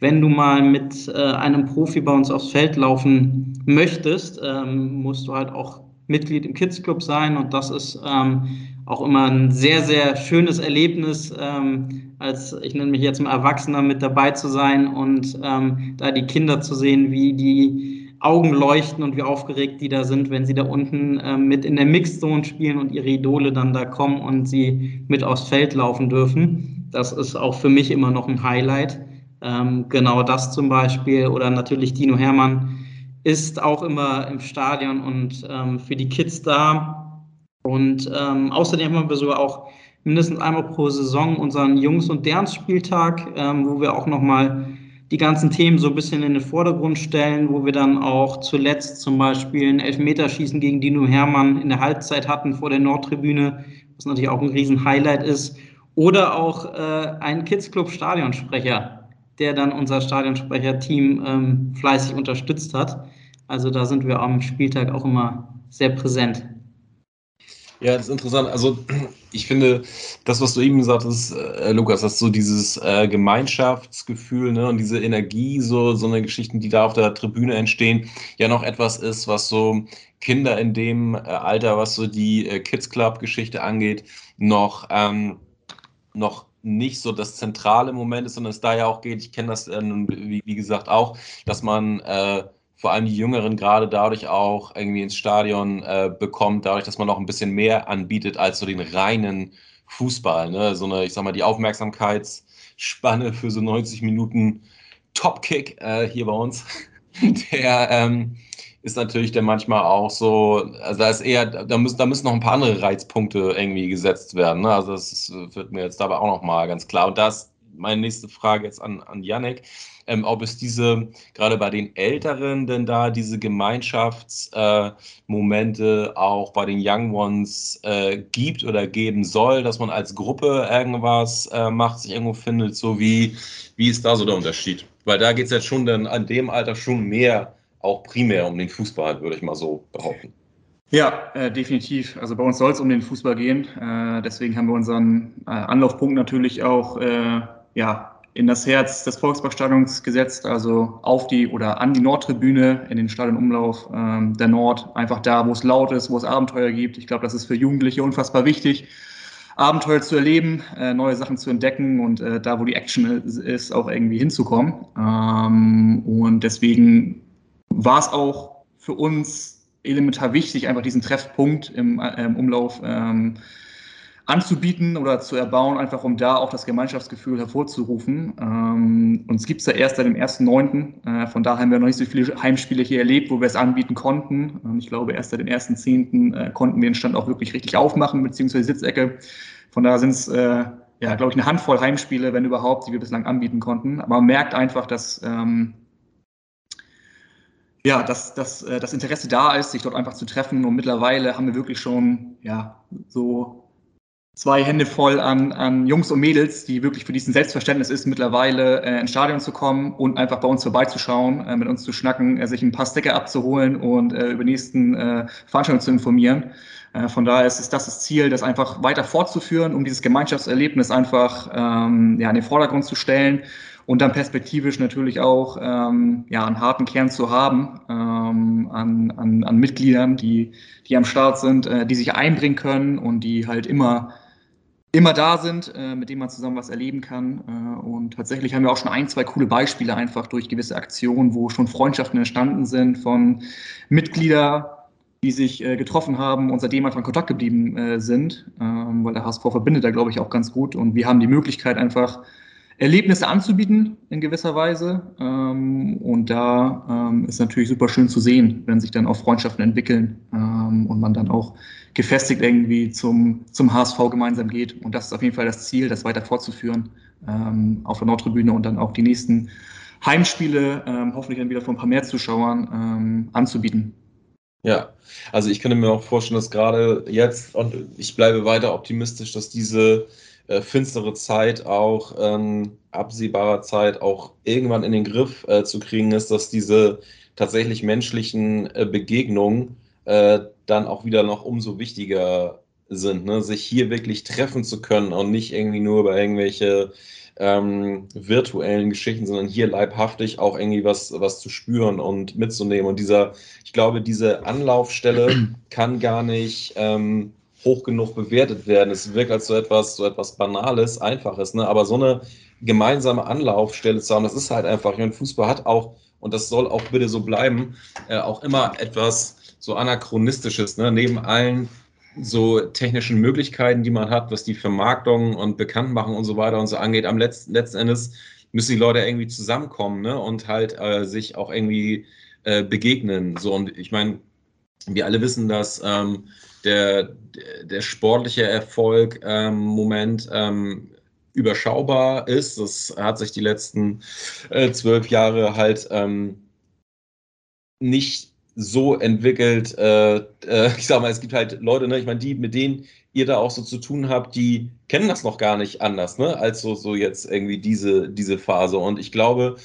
wenn du mal mit äh, einem Profi bei uns aufs Feld laufen möchtest, ähm, musst du halt auch Mitglied im Kids Club sein und das ist ähm, auch immer ein sehr, sehr schönes Erlebnis, ähm, als ich nenne mich jetzt mal Erwachsener mit dabei zu sein und ähm, da die Kinder zu sehen, wie die Augen leuchten und wie aufgeregt die da sind, wenn sie da unten ähm, mit in der Mixzone spielen und ihre Idole dann da kommen und sie mit aufs Feld laufen dürfen. Das ist auch für mich immer noch ein Highlight. Ähm, genau das zum Beispiel oder natürlich Dino Hermann ist auch immer im Stadion und ähm, für die Kids da. Und ähm, außerdem haben wir sogar auch mindestens einmal pro Saison unseren Jungs- und Derns-Spieltag, ähm, wo wir auch nochmal die ganzen Themen so ein bisschen in den Vordergrund stellen, wo wir dann auch zuletzt zum Beispiel ein Elfmeterschießen gegen Dino Hermann in der Halbzeit hatten vor der Nordtribüne, was natürlich auch ein Riesen-Highlight ist. Oder auch äh, ein Kids-Club-Stadionsprecher, der dann unser Stadionsprecher-Team ähm, fleißig unterstützt hat. Also da sind wir am Spieltag auch immer sehr präsent. Ja, das ist interessant. Also ich finde, das, was du eben sagtest, äh, Lukas, dass so dieses äh, Gemeinschaftsgefühl ne, und diese Energie, so, so eine Geschichten, die da auf der Tribüne entstehen, ja noch etwas ist, was so Kinder in dem äh, Alter, was so die äh, Kids Club-Geschichte angeht, noch, ähm, noch nicht so das zentrale Moment ist, sondern es da ja auch geht, ich kenne das, äh, wie, wie, gesagt, auch, dass man äh, vor allem die Jüngeren gerade dadurch auch irgendwie ins Stadion äh, bekommt, dadurch, dass man noch ein bisschen mehr anbietet als so den reinen Fußball. Ne? So eine, ich sag mal, die Aufmerksamkeitsspanne für so 90 Minuten Topkick äh, hier bei uns, der ähm, ist natürlich dann manchmal auch so, also da ist eher, da müssen, da müssen noch ein paar andere Reizpunkte irgendwie gesetzt werden. Ne? Also das ist, wird mir jetzt dabei auch noch mal ganz klar. Und das meine nächste Frage jetzt an, an Yannick ähm, ob es diese, gerade bei den Älteren, denn da diese Gemeinschaftsmomente äh, auch bei den Young Ones äh, gibt oder geben soll, dass man als Gruppe irgendwas äh, macht, sich irgendwo findet, so wie, wie ist da so der Unterschied? Weil da geht es jetzt schon dann an dem Alter schon mehr auch primär um den Fußball, würde ich mal so behaupten. Ja, äh, definitiv. Also bei uns soll es um den Fußball gehen. Äh, deswegen haben wir unseren äh, Anlaufpunkt natürlich auch äh, ja, in das Herz des Volksparkstadions gesetzt, also auf die oder an die Nordtribüne, in den Stadionumlauf ähm, der Nord, einfach da, wo es laut ist, wo es Abenteuer gibt. Ich glaube, das ist für Jugendliche unfassbar wichtig, Abenteuer zu erleben, äh, neue Sachen zu entdecken und äh, da, wo die Action ist, auch irgendwie hinzukommen. Ähm, und deswegen war es auch für uns elementar wichtig, einfach diesen Treffpunkt im, äh, im Umlauf ähm, anzubieten oder zu erbauen, einfach um da auch das Gemeinschaftsgefühl hervorzurufen. Ähm, uns gibt es ja erst seit dem 1.9. Äh, von daher haben wir noch nicht so viele Heimspiele hier erlebt, wo wir es anbieten konnten. Ähm, ich glaube, erst seit dem 1.10. Äh, konnten wir den Stand auch wirklich richtig aufmachen, beziehungsweise Sitzecke. Von daher sind es, äh, ja, glaube ich, eine Handvoll Heimspiele, wenn überhaupt, die wir bislang anbieten konnten. Aber man merkt einfach, dass ähm, ja, dass, dass äh, das Interesse da ist, sich dort einfach zu treffen. Und mittlerweile haben wir wirklich schon ja, so zwei Hände voll an, an Jungs und Mädels, die wirklich für diesen Selbstverständnis ist, mittlerweile äh, ins Stadion zu kommen und einfach bei uns vorbeizuschauen, äh, mit uns zu schnacken, äh, sich ein paar Sticker abzuholen und äh, über nächsten äh, Veranstaltungen zu informieren. Äh, von daher ist es das, das Ziel, das einfach weiter fortzuführen, um dieses Gemeinschaftserlebnis einfach ähm, ja, in den Vordergrund zu stellen und dann perspektivisch natürlich auch ähm, ja, einen harten Kern zu haben ähm, an, an, an Mitgliedern, die, die am Start sind, äh, die sich einbringen können und die halt immer immer da sind, äh, mit denen man zusammen was erleben kann. Äh, und tatsächlich haben wir auch schon ein, zwei coole Beispiele einfach durch gewisse Aktionen, wo schon Freundschaften entstanden sind von Mitgliedern, die sich äh, getroffen haben und seitdem einfach in Kontakt geblieben äh, sind, ähm, weil der HSV verbindet da, glaube ich, auch ganz gut. Und wir haben die Möglichkeit einfach Erlebnisse anzubieten in gewisser Weise. Ähm, und da ähm, ist natürlich super schön zu sehen, wenn sich dann auch Freundschaften entwickeln ähm, und man dann auch gefestigt irgendwie zum, zum HSV gemeinsam geht. Und das ist auf jeden Fall das Ziel, das weiter fortzuführen auf der Nordtribüne und dann auch die nächsten Heimspiele, hoffentlich dann wieder von ein paar mehr Zuschauern anzubieten. Ja, also ich könnte mir auch vorstellen, dass gerade jetzt, und ich bleibe weiter optimistisch, dass diese äh, finstere Zeit auch ähm, absehbarer Zeit auch irgendwann in den Griff äh, zu kriegen ist, dass diese tatsächlich menschlichen äh, Begegnungen äh, dann auch wieder noch umso wichtiger sind, ne? sich hier wirklich treffen zu können und nicht irgendwie nur über irgendwelche ähm, virtuellen Geschichten, sondern hier leibhaftig auch irgendwie was, was zu spüren und mitzunehmen. Und dieser, ich glaube, diese Anlaufstelle kann gar nicht ähm, hoch genug bewertet werden. Es wirkt als so etwas, so etwas Banales, Einfaches, ne? aber so eine gemeinsame Anlaufstelle zu haben, das ist halt einfach, und Fußball hat auch, und das soll auch bitte so bleiben, äh, auch immer etwas so anachronistisches, ne? neben allen so technischen Möglichkeiten, die man hat, was die Vermarktung und Bekanntmachung und so weiter und so angeht, am letzten, letzten Endes müssen die Leute irgendwie zusammenkommen ne? und halt äh, sich auch irgendwie äh, begegnen. So, und ich meine, wir alle wissen, dass ähm, der, der sportliche Erfolg ähm, Moment ähm, überschaubar ist. Das hat sich die letzten äh, zwölf Jahre halt ähm, nicht so entwickelt. Äh, äh, ich sag mal, es gibt halt Leute, ne, ich meine, die, mit denen ihr da auch so zu tun habt, die kennen das noch gar nicht anders, ne, als so, so jetzt irgendwie diese, diese Phase. Und ich glaube,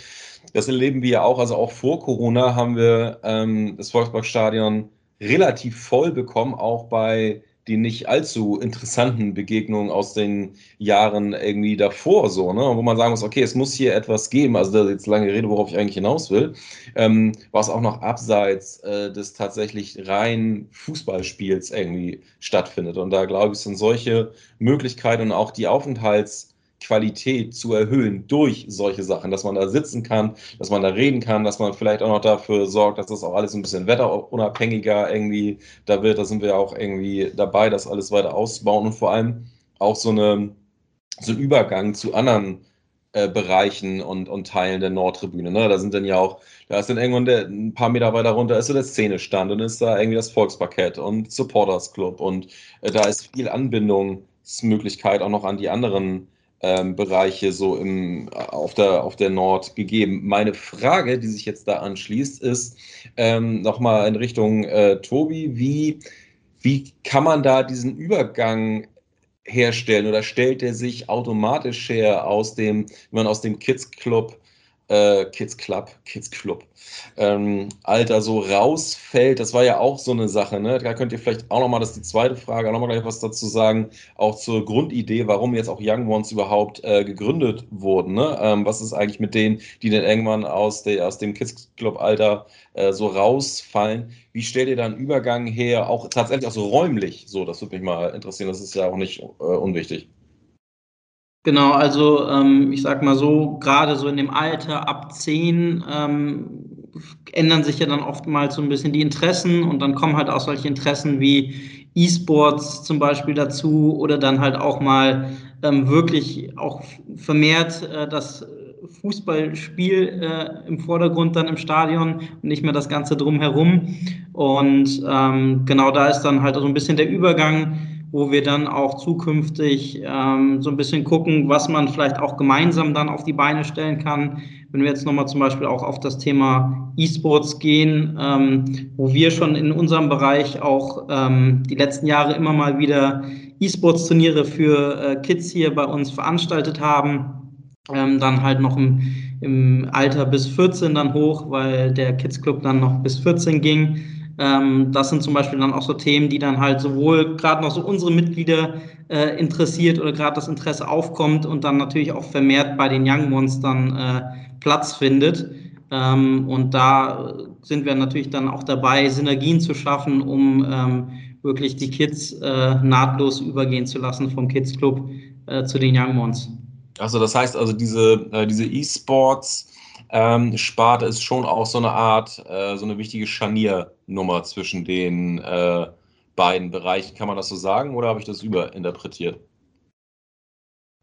das erleben wir ja auch, also auch vor Corona haben wir ähm, das Volksparkstadion relativ voll bekommen, auch bei die nicht allzu interessanten Begegnungen aus den Jahren irgendwie davor, so, ne? wo man sagen muss, okay, es muss hier etwas geben, also das ist jetzt lange Rede, worauf ich eigentlich hinaus will, ähm, was auch noch abseits äh, des tatsächlich rein Fußballspiels irgendwie stattfindet. Und da glaube ich, sind solche Möglichkeiten und auch die Aufenthalts- Qualität zu erhöhen durch solche Sachen, dass man da sitzen kann, dass man da reden kann, dass man vielleicht auch noch dafür sorgt, dass das auch alles ein bisschen wetterunabhängiger irgendwie da wird. Da sind wir auch irgendwie dabei, das alles weiter auszubauen und vor allem auch so, eine, so ein Übergang zu anderen äh, Bereichen und, und Teilen der Nordtribüne. Ne? Da sind dann ja auch, da ist dann irgendwann der, ein paar Meter weiter runter ist so der Szenestand und ist da irgendwie das Volksparkett und Supporters Club und äh, da ist viel Anbindungsmöglichkeit auch noch an die anderen ähm, Bereiche so im, auf, der, auf der Nord gegeben. Meine Frage, die sich jetzt da anschließt, ist ähm, nochmal in Richtung äh, Tobi, wie, wie kann man da diesen Übergang herstellen oder stellt er sich automatisch her aus dem, wenn man aus dem Kids Club äh, Kids Club, Kids Club, ähm, Alter, so rausfällt. Das war ja auch so eine Sache. Ne? Da könnt ihr vielleicht auch nochmal, das ist die zweite Frage, nochmal gleich was dazu sagen, auch zur Grundidee, warum jetzt auch Young Ones überhaupt äh, gegründet wurden. Ne? Ähm, was ist eigentlich mit denen, die dann irgendwann aus, der, aus dem Kids Club Alter äh, so rausfallen? Wie stellt ihr da einen Übergang her, auch tatsächlich auch so räumlich? So, das würde mich mal interessieren. Das ist ja auch nicht äh, unwichtig. Genau, also ähm, ich sag mal so, gerade so in dem Alter ab 10 ähm, ändern sich ja dann oftmals so ein bisschen die Interessen und dann kommen halt auch solche Interessen wie E-Sports zum Beispiel dazu oder dann halt auch mal ähm, wirklich auch vermehrt äh, das Fußballspiel äh, im Vordergrund dann im Stadion und nicht mehr das Ganze drumherum. Und ähm, genau da ist dann halt so ein bisschen der Übergang wo wir dann auch zukünftig ähm, so ein bisschen gucken, was man vielleicht auch gemeinsam dann auf die Beine stellen kann. Wenn wir jetzt nochmal zum Beispiel auch auf das Thema E-Sports gehen, ähm, wo wir schon in unserem Bereich auch ähm, die letzten Jahre immer mal wieder E-Sports-Turniere für äh, Kids hier bei uns veranstaltet haben, ähm, dann halt noch im, im Alter bis 14 dann hoch, weil der Kids Club dann noch bis 14 ging ähm, das sind zum Beispiel dann auch so Themen, die dann halt sowohl gerade noch so unsere Mitglieder äh, interessiert oder gerade das Interesse aufkommt und dann natürlich auch vermehrt bei den Young Monstern äh, Platz findet. Ähm, und da sind wir natürlich dann auch dabei, Synergien zu schaffen, um ähm, wirklich die Kids äh, nahtlos übergehen zu lassen vom Kids Club äh, zu den Young Mons. Also das heißt also diese äh, diese E-Sports ähm, Sparte ist schon auch so eine Art, äh, so eine wichtige Scharniernummer zwischen den äh, beiden Bereichen. Kann man das so sagen oder habe ich das überinterpretiert?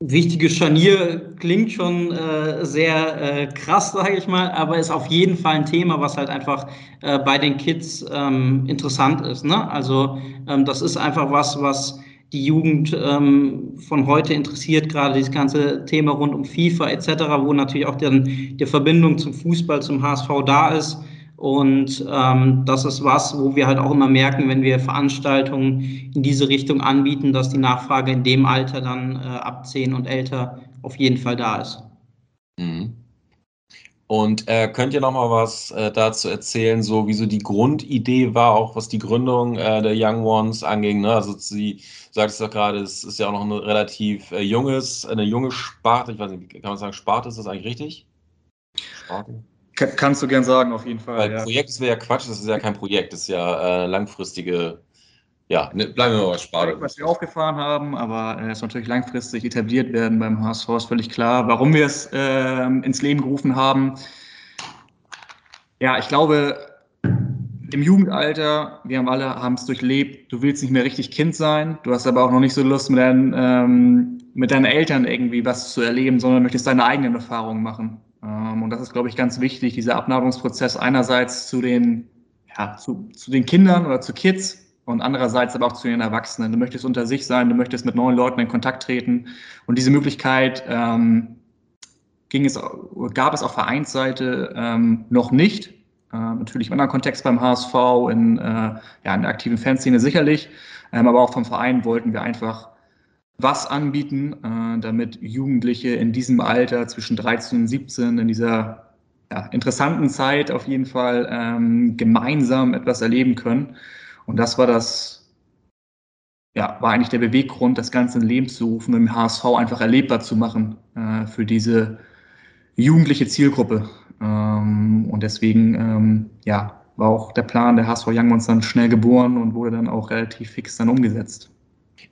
Wichtige Scharnier klingt schon äh, sehr äh, krass, sage ich mal, aber ist auf jeden Fall ein Thema, was halt einfach äh, bei den Kids ähm, interessant ist. Ne? Also ähm, das ist einfach was, was die Jugend ähm, von heute interessiert, gerade das ganze Thema rund um FIFA etc., wo natürlich auch dann die Verbindung zum Fußball, zum HSV da ist. Und ähm, das ist was, wo wir halt auch immer merken, wenn wir Veranstaltungen in diese Richtung anbieten, dass die Nachfrage in dem Alter dann äh, ab 10 und älter auf jeden Fall da ist. Mhm. Und äh, könnt ihr noch mal was äh, dazu erzählen, so wie so die Grundidee war, auch was die Gründung äh, der Young Ones anging? Ne? Also sie sagt es doch gerade, es ist ja auch noch ein relativ äh, junges, eine junge Sparte. Ich weiß nicht, kann man sagen, Sparte ist das eigentlich richtig? Sparte? Kannst du gern sagen, auf jeden Fall. Weil ja. Projekt wäre ja Quatsch, das ist ja kein Projekt, das ist ja äh, langfristige ja, ne, bleiben wir mal Sparte. Was wir aufgefahren haben, aber äh, es soll natürlich langfristig etabliert werden beim HSV, ist völlig klar. Warum wir es äh, ins Leben gerufen haben, ja, ich glaube, im Jugendalter, wir haben alle haben es durchlebt, du willst nicht mehr richtig Kind sein, du hast aber auch noch nicht so Lust, mit deinen, ähm, mit deinen Eltern irgendwie was zu erleben, sondern möchtest deine eigenen Erfahrungen machen. Ähm, und das ist, glaube ich, ganz wichtig, dieser Abnabelungsprozess einerseits zu den, ja, zu, zu den Kindern oder zu Kids, und andererseits aber auch zu den Erwachsenen. Du möchtest unter sich sein, du möchtest mit neuen Leuten in Kontakt treten und diese Möglichkeit ähm, ging es, gab es auf Vereinsseite ähm, noch nicht. Äh, natürlich im anderen Kontext beim HSV, in, äh, ja, in der aktiven Fanszene sicherlich, ähm, aber auch vom Verein wollten wir einfach was anbieten, äh, damit Jugendliche in diesem Alter zwischen 13 und 17 in dieser ja, interessanten Zeit auf jeden Fall ähm, gemeinsam etwas erleben können. Und das war das, ja, war eigentlich der Beweggrund, das Ganze in Leben zu rufen, im HSV einfach erlebbar zu machen äh, für diese jugendliche Zielgruppe. Ähm, und deswegen, ähm, ja, war auch der Plan der HSV Young dann schnell geboren und wurde dann auch relativ fix dann umgesetzt.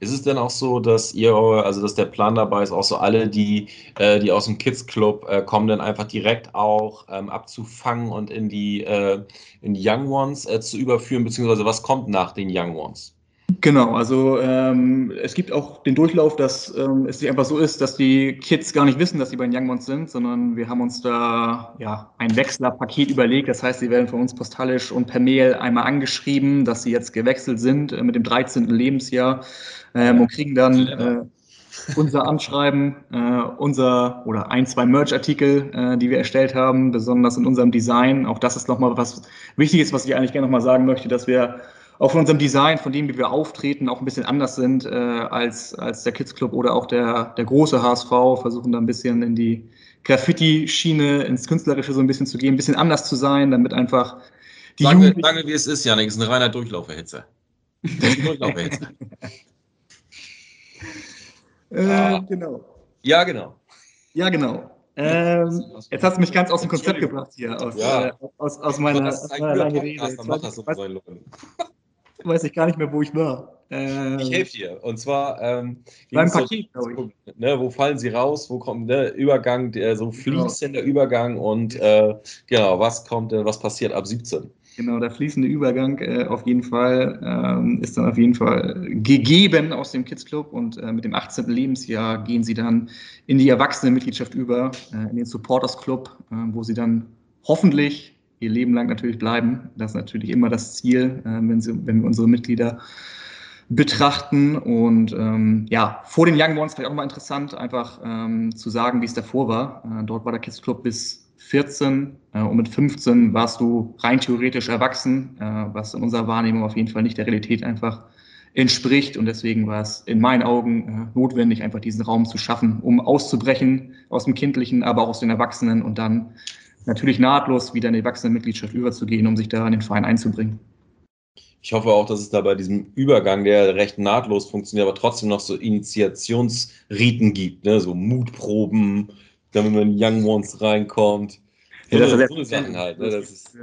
Ist es denn auch so, dass ihr, also dass der Plan dabei ist, auch so alle, die, äh, die aus dem Kids Club äh, kommen, dann einfach direkt auch ähm, abzufangen und in die, äh, in die Young Ones äh, zu überführen, beziehungsweise was kommt nach den Young Ones? Genau, also ähm, es gibt auch den Durchlauf, dass ähm, es nicht einfach so ist, dass die Kids gar nicht wissen, dass sie bei den Young Ones sind, sondern wir haben uns da ja ein Wechslerpaket überlegt. Das heißt, sie werden von uns postalisch und per Mail einmal angeschrieben, dass sie jetzt gewechselt sind äh, mit dem 13. Lebensjahr ähm, und kriegen dann äh, unser Anschreiben, äh, unser oder ein, zwei Merch-Artikel, äh, die wir erstellt haben, besonders in unserem Design. Auch das ist nochmal was Wichtiges, was ich eigentlich gerne nochmal sagen möchte, dass wir auch von unserem Design, von dem, wie wir auftreten, auch ein bisschen anders sind äh, als, als der Kids Club oder auch der, der große HSV, versuchen da ein bisschen in die Graffiti-Schiene, ins Künstlerische so ein bisschen zu gehen, ein bisschen anders zu sein, damit einfach die Sagen wir, sagen wir wie es ist, Janik, es ist ein reiner Durchlauferhitzer. Durchlauferhitzer. äh, ah. Genau. Ja, genau. Ja, genau. Ähm, jetzt hast du mich ganz aus dem Konzept gebracht hier, aus, ja. äh, aus, aus meiner, aus meiner langen Rede. Jetzt weiß, weiß ich gar nicht mehr, wo ich war. Ähm, ich helfe dir. Und zwar ähm, beim Paket, so, ne, wo fallen sie raus, wo kommt der Übergang, der so genau. fließender Übergang und äh, genau, was kommt, was passiert ab 17? Genau, der fließende Übergang äh, auf jeden Fall ähm, ist dann auf jeden Fall gegeben aus dem Kids Club und äh, mit dem 18. Lebensjahr gehen sie dann in die Erwachsenenmitgliedschaft über, äh, in den Supporters Club, äh, wo sie dann hoffentlich ihr Leben lang natürlich bleiben. Das ist natürlich immer das Ziel, äh, wenn, sie, wenn wir unsere Mitglieder betrachten. Und ähm, ja, vor den Young Ones vielleicht auch mal interessant, einfach ähm, zu sagen, wie es davor war. Äh, dort war der Kids Club bis 14 äh, und mit 15 warst du rein theoretisch erwachsen, äh, was in unserer Wahrnehmung auf jeden Fall nicht der Realität einfach entspricht. Und deswegen war es in meinen Augen äh, notwendig, einfach diesen Raum zu schaffen, um auszubrechen aus dem Kindlichen, aber auch aus den Erwachsenen und dann natürlich nahtlos wieder in die Erwachsenenmitgliedschaft überzugehen, um sich da in den Verein einzubringen. Ich hoffe auch, dass es da bei diesem Übergang, der recht nahtlos funktioniert, aber trotzdem noch so Initiationsriten gibt, ne? so Mutproben, damit man in Young Ones reinkommt. Ja, das, ist so eine Sachen halt. Ne? Das ist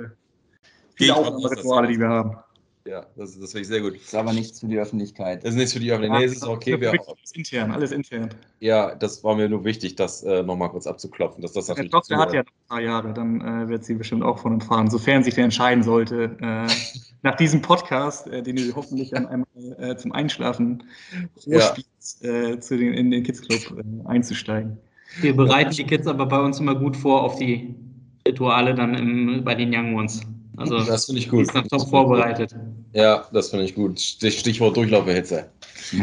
viele Aufnahmerituale, die wir haben. Ja, das, das finde ich sehr gut. Das ist aber nichts für die Öffentlichkeit. Das ist nichts für die Öffentlichkeit. Nee, es ist okay. Wir, alles intern, alles intern. Ja, das war mir nur wichtig, das äh, nochmal kurz abzuklopfen. Dass das natürlich der Tochter hat ja noch ein paar Jahre, dann äh, wird sie bestimmt auch von uns fahren, sofern sich der entscheiden sollte, äh, nach diesem Podcast, äh, den du hoffentlich dann einmal äh, zum Einschlafen vorspielst, ja. Äh, zu den, in den Kids Club einzusteigen. Wir bereiten die Kids aber bei uns immer gut vor auf die Rituale dann im, bei den Young Ones. Also das finde ich gut. Ist dann top vorbereitet. Ja, das finde ich gut. Stichwort Durchlauferhitze.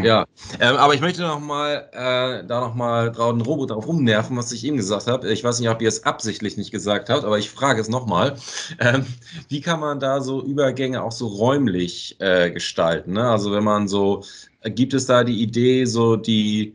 Ja, ähm, aber ich möchte noch mal äh, da noch mal drauf, Robot darauf rumnerven, was ich eben gesagt habe. Ich weiß nicht, ob ihr es absichtlich nicht gesagt habt, aber ich frage es noch mal. Ähm, wie kann man da so Übergänge auch so räumlich äh, gestalten? Ne? Also wenn man so, gibt es da die Idee, so die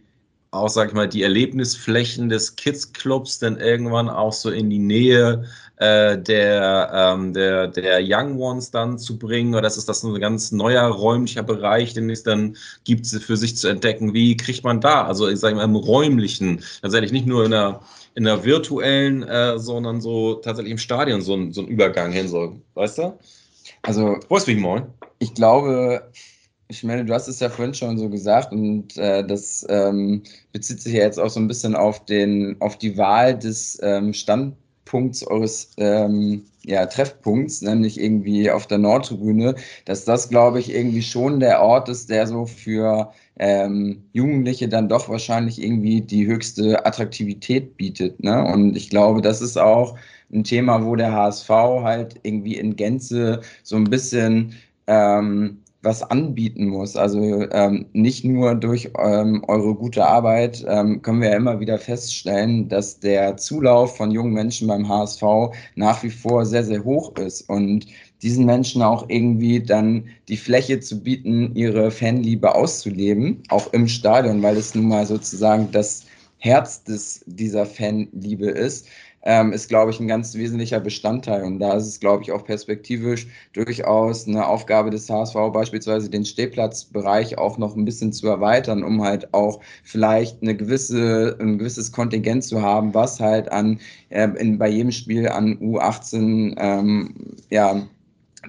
auch, sag ich mal, die Erlebnisflächen des Kids Clubs dann irgendwann auch so in die Nähe äh, der, ähm, der, der Young Ones dann zu bringen? Oder ist das ein ganz neuer räumlicher Bereich, den es dann gibt, für sich zu entdecken? Wie kriegt man da, also ich sage mal im räumlichen, tatsächlich nicht nur in der, in der virtuellen, äh, sondern so tatsächlich im Stadion so, ein, so ein Übergang hin soll, weißt du? Also, moin. Ich glaube, ich meine, du hast es ja vorhin schon so gesagt und äh, das ähm, bezieht sich ja jetzt auch so ein bisschen auf, den, auf die Wahl des ähm, Standpunkts eures ähm, ja, Treffpunkts, nämlich irgendwie auf der Nordtribüne, dass das, glaube ich, irgendwie schon der Ort ist, der so für ähm, Jugendliche dann doch wahrscheinlich irgendwie die höchste Attraktivität bietet. Ne? Und ich glaube, das ist auch ein Thema, wo der HSV halt irgendwie in Gänze so ein bisschen ähm, was anbieten muss. Also ähm, nicht nur durch ähm, eure gute Arbeit ähm, können wir ja immer wieder feststellen, dass der Zulauf von jungen Menschen beim HSV nach wie vor sehr, sehr hoch ist und diesen Menschen auch irgendwie dann die Fläche zu bieten, ihre Fanliebe auszuleben, auch im Stadion, weil es nun mal sozusagen das Herz des, dieser Fanliebe ist ähm, ist, glaube ich, ein ganz wesentlicher Bestandteil. Und da ist es, glaube ich, auch perspektivisch durchaus eine Aufgabe des HSV, beispielsweise den Stehplatzbereich auch noch ein bisschen zu erweitern, um halt auch vielleicht eine gewisse, ein gewisses Kontingent zu haben, was halt an äh, in, bei jedem Spiel an U18 ähm, ja,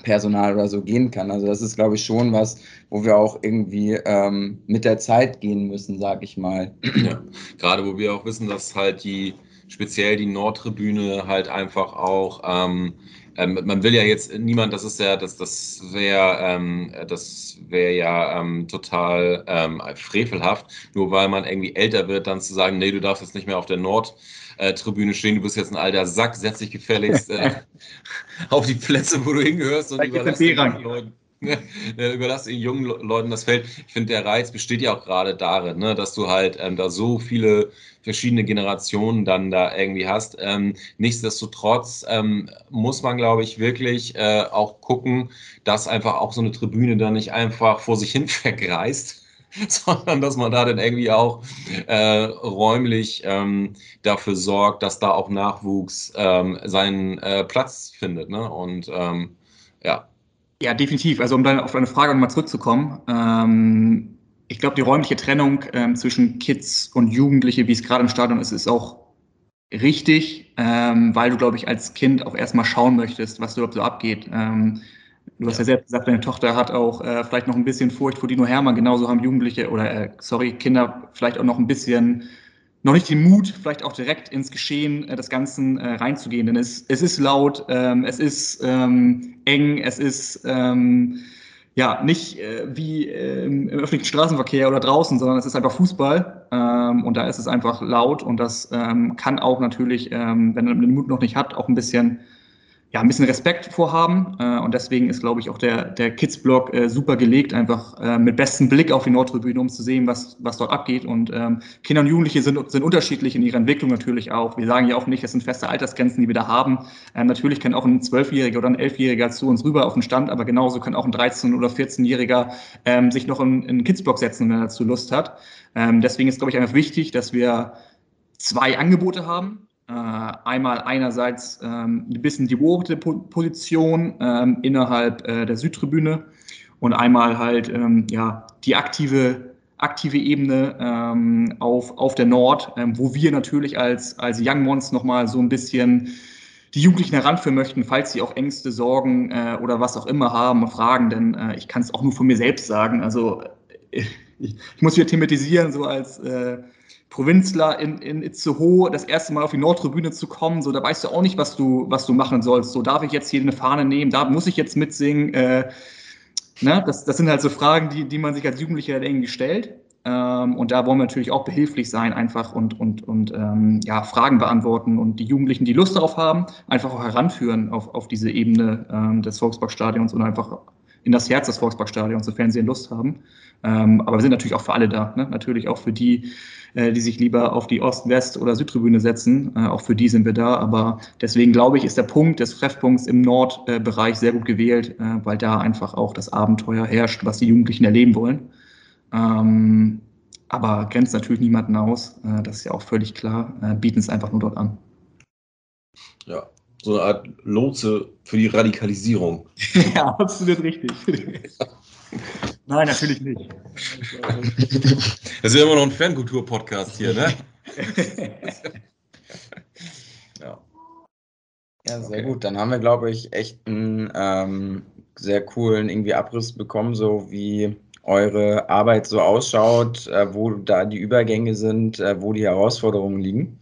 Personal oder so gehen kann. Also das ist, glaube ich, schon was, wo wir auch irgendwie ähm, mit der Zeit gehen müssen, sage ich mal. Ja, gerade wo wir auch wissen, dass halt die speziell die Nordtribüne halt einfach auch, ähm, ähm, man will ja jetzt niemand, das ist ja, das, das wäre, ähm, das wäre ja ähm, total ähm, frevelhaft, nur weil man irgendwie älter wird, dann zu sagen, nee, du darfst jetzt nicht mehr auf der Nordtribüne stehen, du bist jetzt ein alter Sack, setz dich gefälligst äh, auf die Plätze, wo du hingehörst und überlass den Leuten. Überlass den jungen Leuten das Feld. Ich finde, der Reiz besteht ja auch gerade darin, ne, dass du halt ähm, da so viele verschiedene Generationen dann da irgendwie hast. Ähm, nichtsdestotrotz ähm, muss man, glaube ich, wirklich äh, auch gucken, dass einfach auch so eine Tribüne dann nicht einfach vor sich hin vergreist. sondern dass man da dann irgendwie auch äh, räumlich ähm, dafür sorgt, dass da auch Nachwuchs ähm, seinen äh, Platz findet. Ne? Und ähm, ja. Ja, definitiv. Also um dann auf deine Frage nochmal zurückzukommen, ähm, ich glaube, die räumliche Trennung ähm, zwischen Kids und Jugendliche, wie es gerade im Stadion ist, ist auch richtig, ähm, weil du, glaube ich, als Kind auch erstmal schauen möchtest, was überhaupt so abgeht. Ähm, du hast ja. ja selbst gesagt, deine Tochter hat auch äh, vielleicht noch ein bisschen Furcht vor Dino Hermann. Genauso haben Jugendliche oder, äh, sorry, Kinder vielleicht auch noch ein bisschen, noch nicht den Mut, vielleicht auch direkt ins Geschehen äh, des Ganzen äh, reinzugehen. Denn es, es ist laut, ähm, es ist ähm, eng, es ist ähm, ja, nicht äh, wie äh, im öffentlichen Straßenverkehr oder draußen, sondern es ist einfach Fußball ähm, und da ist es einfach laut und das ähm, kann auch natürlich, ähm, wenn man den Mut noch nicht hat, auch ein bisschen ja, ein bisschen Respekt vorhaben. Äh, und deswegen ist, glaube ich, auch der, der Kids-Blog äh, super gelegt, einfach äh, mit bestem Blick auf die Nordtribüne, um zu sehen, was, was dort abgeht. Und ähm, Kinder und Jugendliche sind, sind unterschiedlich in ihrer Entwicklung natürlich auch. Wir sagen ja auch nicht, das sind feste Altersgrenzen, die wir da haben. Ähm, natürlich kann auch ein Zwölfjähriger oder ein Elfjähriger zu uns rüber auf den Stand, aber genauso kann auch ein 13- oder 14-Jähriger ähm, sich noch in, in einen Kids-Blog setzen, wenn er dazu Lust hat. Ähm, deswegen ist, glaube ich, einfach wichtig, dass wir zwei Angebote haben einmal einerseits ähm, ein bisschen die beobachtete Position ähm, innerhalb äh, der Südtribüne und einmal halt ähm, ja, die aktive, aktive Ebene auf, auf der Nord, wo wir natürlich als, als Young Mons nochmal so ein bisschen die Jugendlichen heranführen möchten, falls sie auch Ängste, Sorgen äh, oder was auch immer haben fragen, denn äh, ich kann es auch nur von mir selbst sagen. Also ich, ich muss wieder thematisieren, so als äh, Provinzler in, in Itzehoe das erste Mal auf die Nordtribüne zu kommen, so da weißt du auch nicht, was du, was du machen sollst. So darf ich jetzt hier eine Fahne nehmen, da muss ich jetzt mitsingen. Äh, ne? das, das sind halt so Fragen, die, die man sich als Jugendlicher irgendwie stellt. Ähm, und da wollen wir natürlich auch behilflich sein, einfach und, und, und ähm, ja, Fragen beantworten und die Jugendlichen, die Lust darauf haben, einfach auch heranführen auf, auf diese Ebene ähm, des Volksparkstadions und einfach in das Herz des Volksparkstadions, sofern sie Lust haben. Ähm, aber wir sind natürlich auch für alle da. Ne? Natürlich auch für die, die sich lieber auf die Ost-, West- oder Südtribüne setzen. Äh, auch für die sind wir da. Aber deswegen glaube ich, ist der Punkt des Treffpunkts im Nordbereich sehr gut gewählt, äh, weil da einfach auch das Abenteuer herrscht, was die Jugendlichen erleben wollen. Ähm, aber grenzt natürlich niemanden aus. Äh, das ist ja auch völlig klar. Äh, bieten es einfach nur dort an. Ja, so eine Art Lotse für die Radikalisierung. ja, absolut richtig. Nein, natürlich nicht. Das ist ja immer noch ein Fankultur-Podcast hier, ne? ja. Ja, sehr okay. gut. Dann haben wir, glaube ich, echt einen ähm, sehr coolen irgendwie Abriss bekommen, so wie eure Arbeit so ausschaut, äh, wo da die Übergänge sind, äh, wo die Herausforderungen liegen.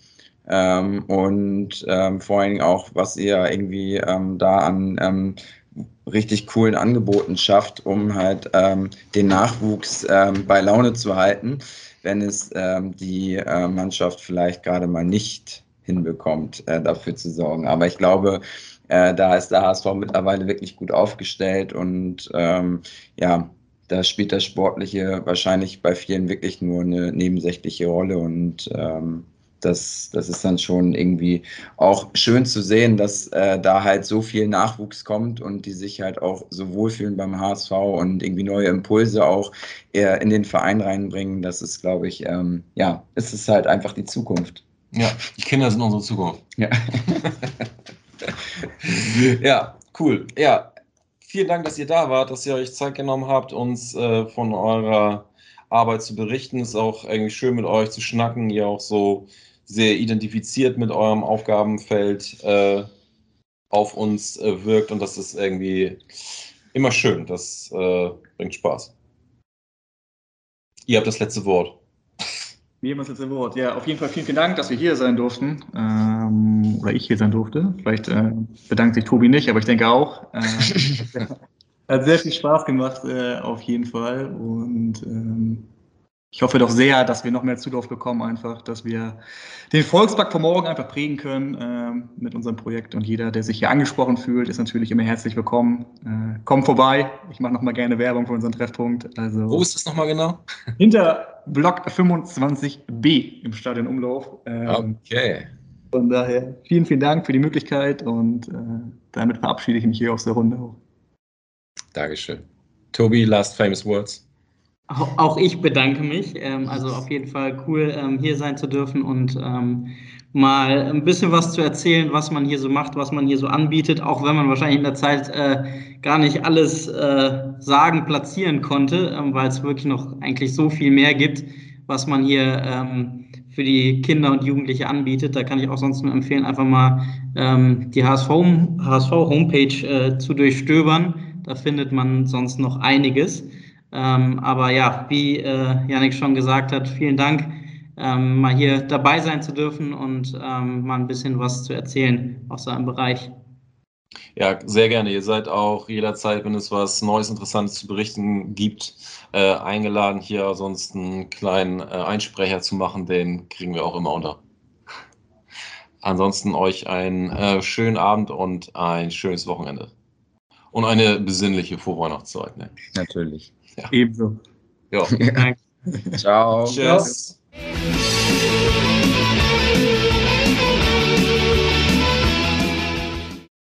Ähm, und ähm, vor allen Dingen auch, was ihr irgendwie ähm, da an ähm, richtig coolen Angeboten schafft, um halt ähm, den Nachwuchs ähm, bei Laune zu halten, wenn es ähm, die äh, Mannschaft vielleicht gerade mal nicht hinbekommt, äh, dafür zu sorgen. Aber ich glaube, äh, da ist der HSV mittlerweile wirklich gut aufgestellt und ähm, ja, da spielt das Sportliche wahrscheinlich bei vielen wirklich nur eine nebensächliche Rolle und ähm, das, das ist dann schon irgendwie auch schön zu sehen, dass äh, da halt so viel Nachwuchs kommt und die sich halt auch so wohlfühlen beim HSV und irgendwie neue Impulse auch eher in den Verein reinbringen. Das ist, glaube ich, ähm, ja, es ist halt einfach die Zukunft. Ja, die Kinder sind unsere Zukunft. Ja. ja, cool. Ja, vielen Dank, dass ihr da wart, dass ihr euch Zeit genommen habt, uns äh, von eurer Arbeit zu berichten. Es ist auch irgendwie schön mit euch zu schnacken, ihr auch so sehr identifiziert mit eurem Aufgabenfeld äh, auf uns äh, wirkt und das ist irgendwie immer schön. Das äh, bringt Spaß. Ihr habt das letzte Wort. Wir haben das letzte Wort. Ja, auf jeden Fall vielen, vielen Dank, dass wir hier sein durften. Ähm, oder ich hier sein durfte. Vielleicht äh, bedankt sich Tobi nicht, aber ich denke auch. Äh, hat sehr viel Spaß gemacht, äh, auf jeden Fall. Und ähm, ich hoffe doch sehr, dass wir noch mehr Zulauf bekommen, einfach, dass wir den Volkspark von morgen einfach prägen können ähm, mit unserem Projekt. Und jeder, der sich hier angesprochen fühlt, ist natürlich immer herzlich willkommen. Äh, komm vorbei. Ich mache nochmal gerne Werbung für unseren Treffpunkt. Also, Wo ist das nochmal genau? Hinter Block 25b im Stadion Umlauf. Ähm, okay. Von daher vielen, vielen Dank für die Möglichkeit und äh, damit verabschiede ich mich hier aus der Runde. Dankeschön. Tobi, last famous words. Auch ich bedanke mich. Ähm, also auf jeden Fall cool, ähm, hier sein zu dürfen und ähm, mal ein bisschen was zu erzählen, was man hier so macht, was man hier so anbietet, auch wenn man wahrscheinlich in der Zeit äh, gar nicht alles äh, sagen, platzieren konnte, weil es wirklich noch eigentlich so viel mehr gibt, was man hier für die Kinder und Jugendliche anbietet. Da kann ich auch sonst nur empfehlen, einfach mal die HSV, HSV Homepage äh, zu durchstöbern. Da findet man sonst noch einiges. Ähm, aber ja, wie äh, Janik schon gesagt hat, vielen Dank, ähm, mal hier dabei sein zu dürfen und ähm, mal ein bisschen was zu erzählen aus seinem Bereich. Ja, sehr gerne. Ihr seid auch jederzeit, wenn es was Neues, Interessantes zu berichten gibt, äh, eingeladen, hier sonst einen kleinen äh, Einsprecher zu machen. Den kriegen wir auch immer unter. Ansonsten euch einen äh, schönen Abend und ein schönes Wochenende. Und eine besinnliche Vorweihnachtszeit. Ne? Natürlich. Ja. Ebenso. Ja. Ciao. Tschüss. Ciao.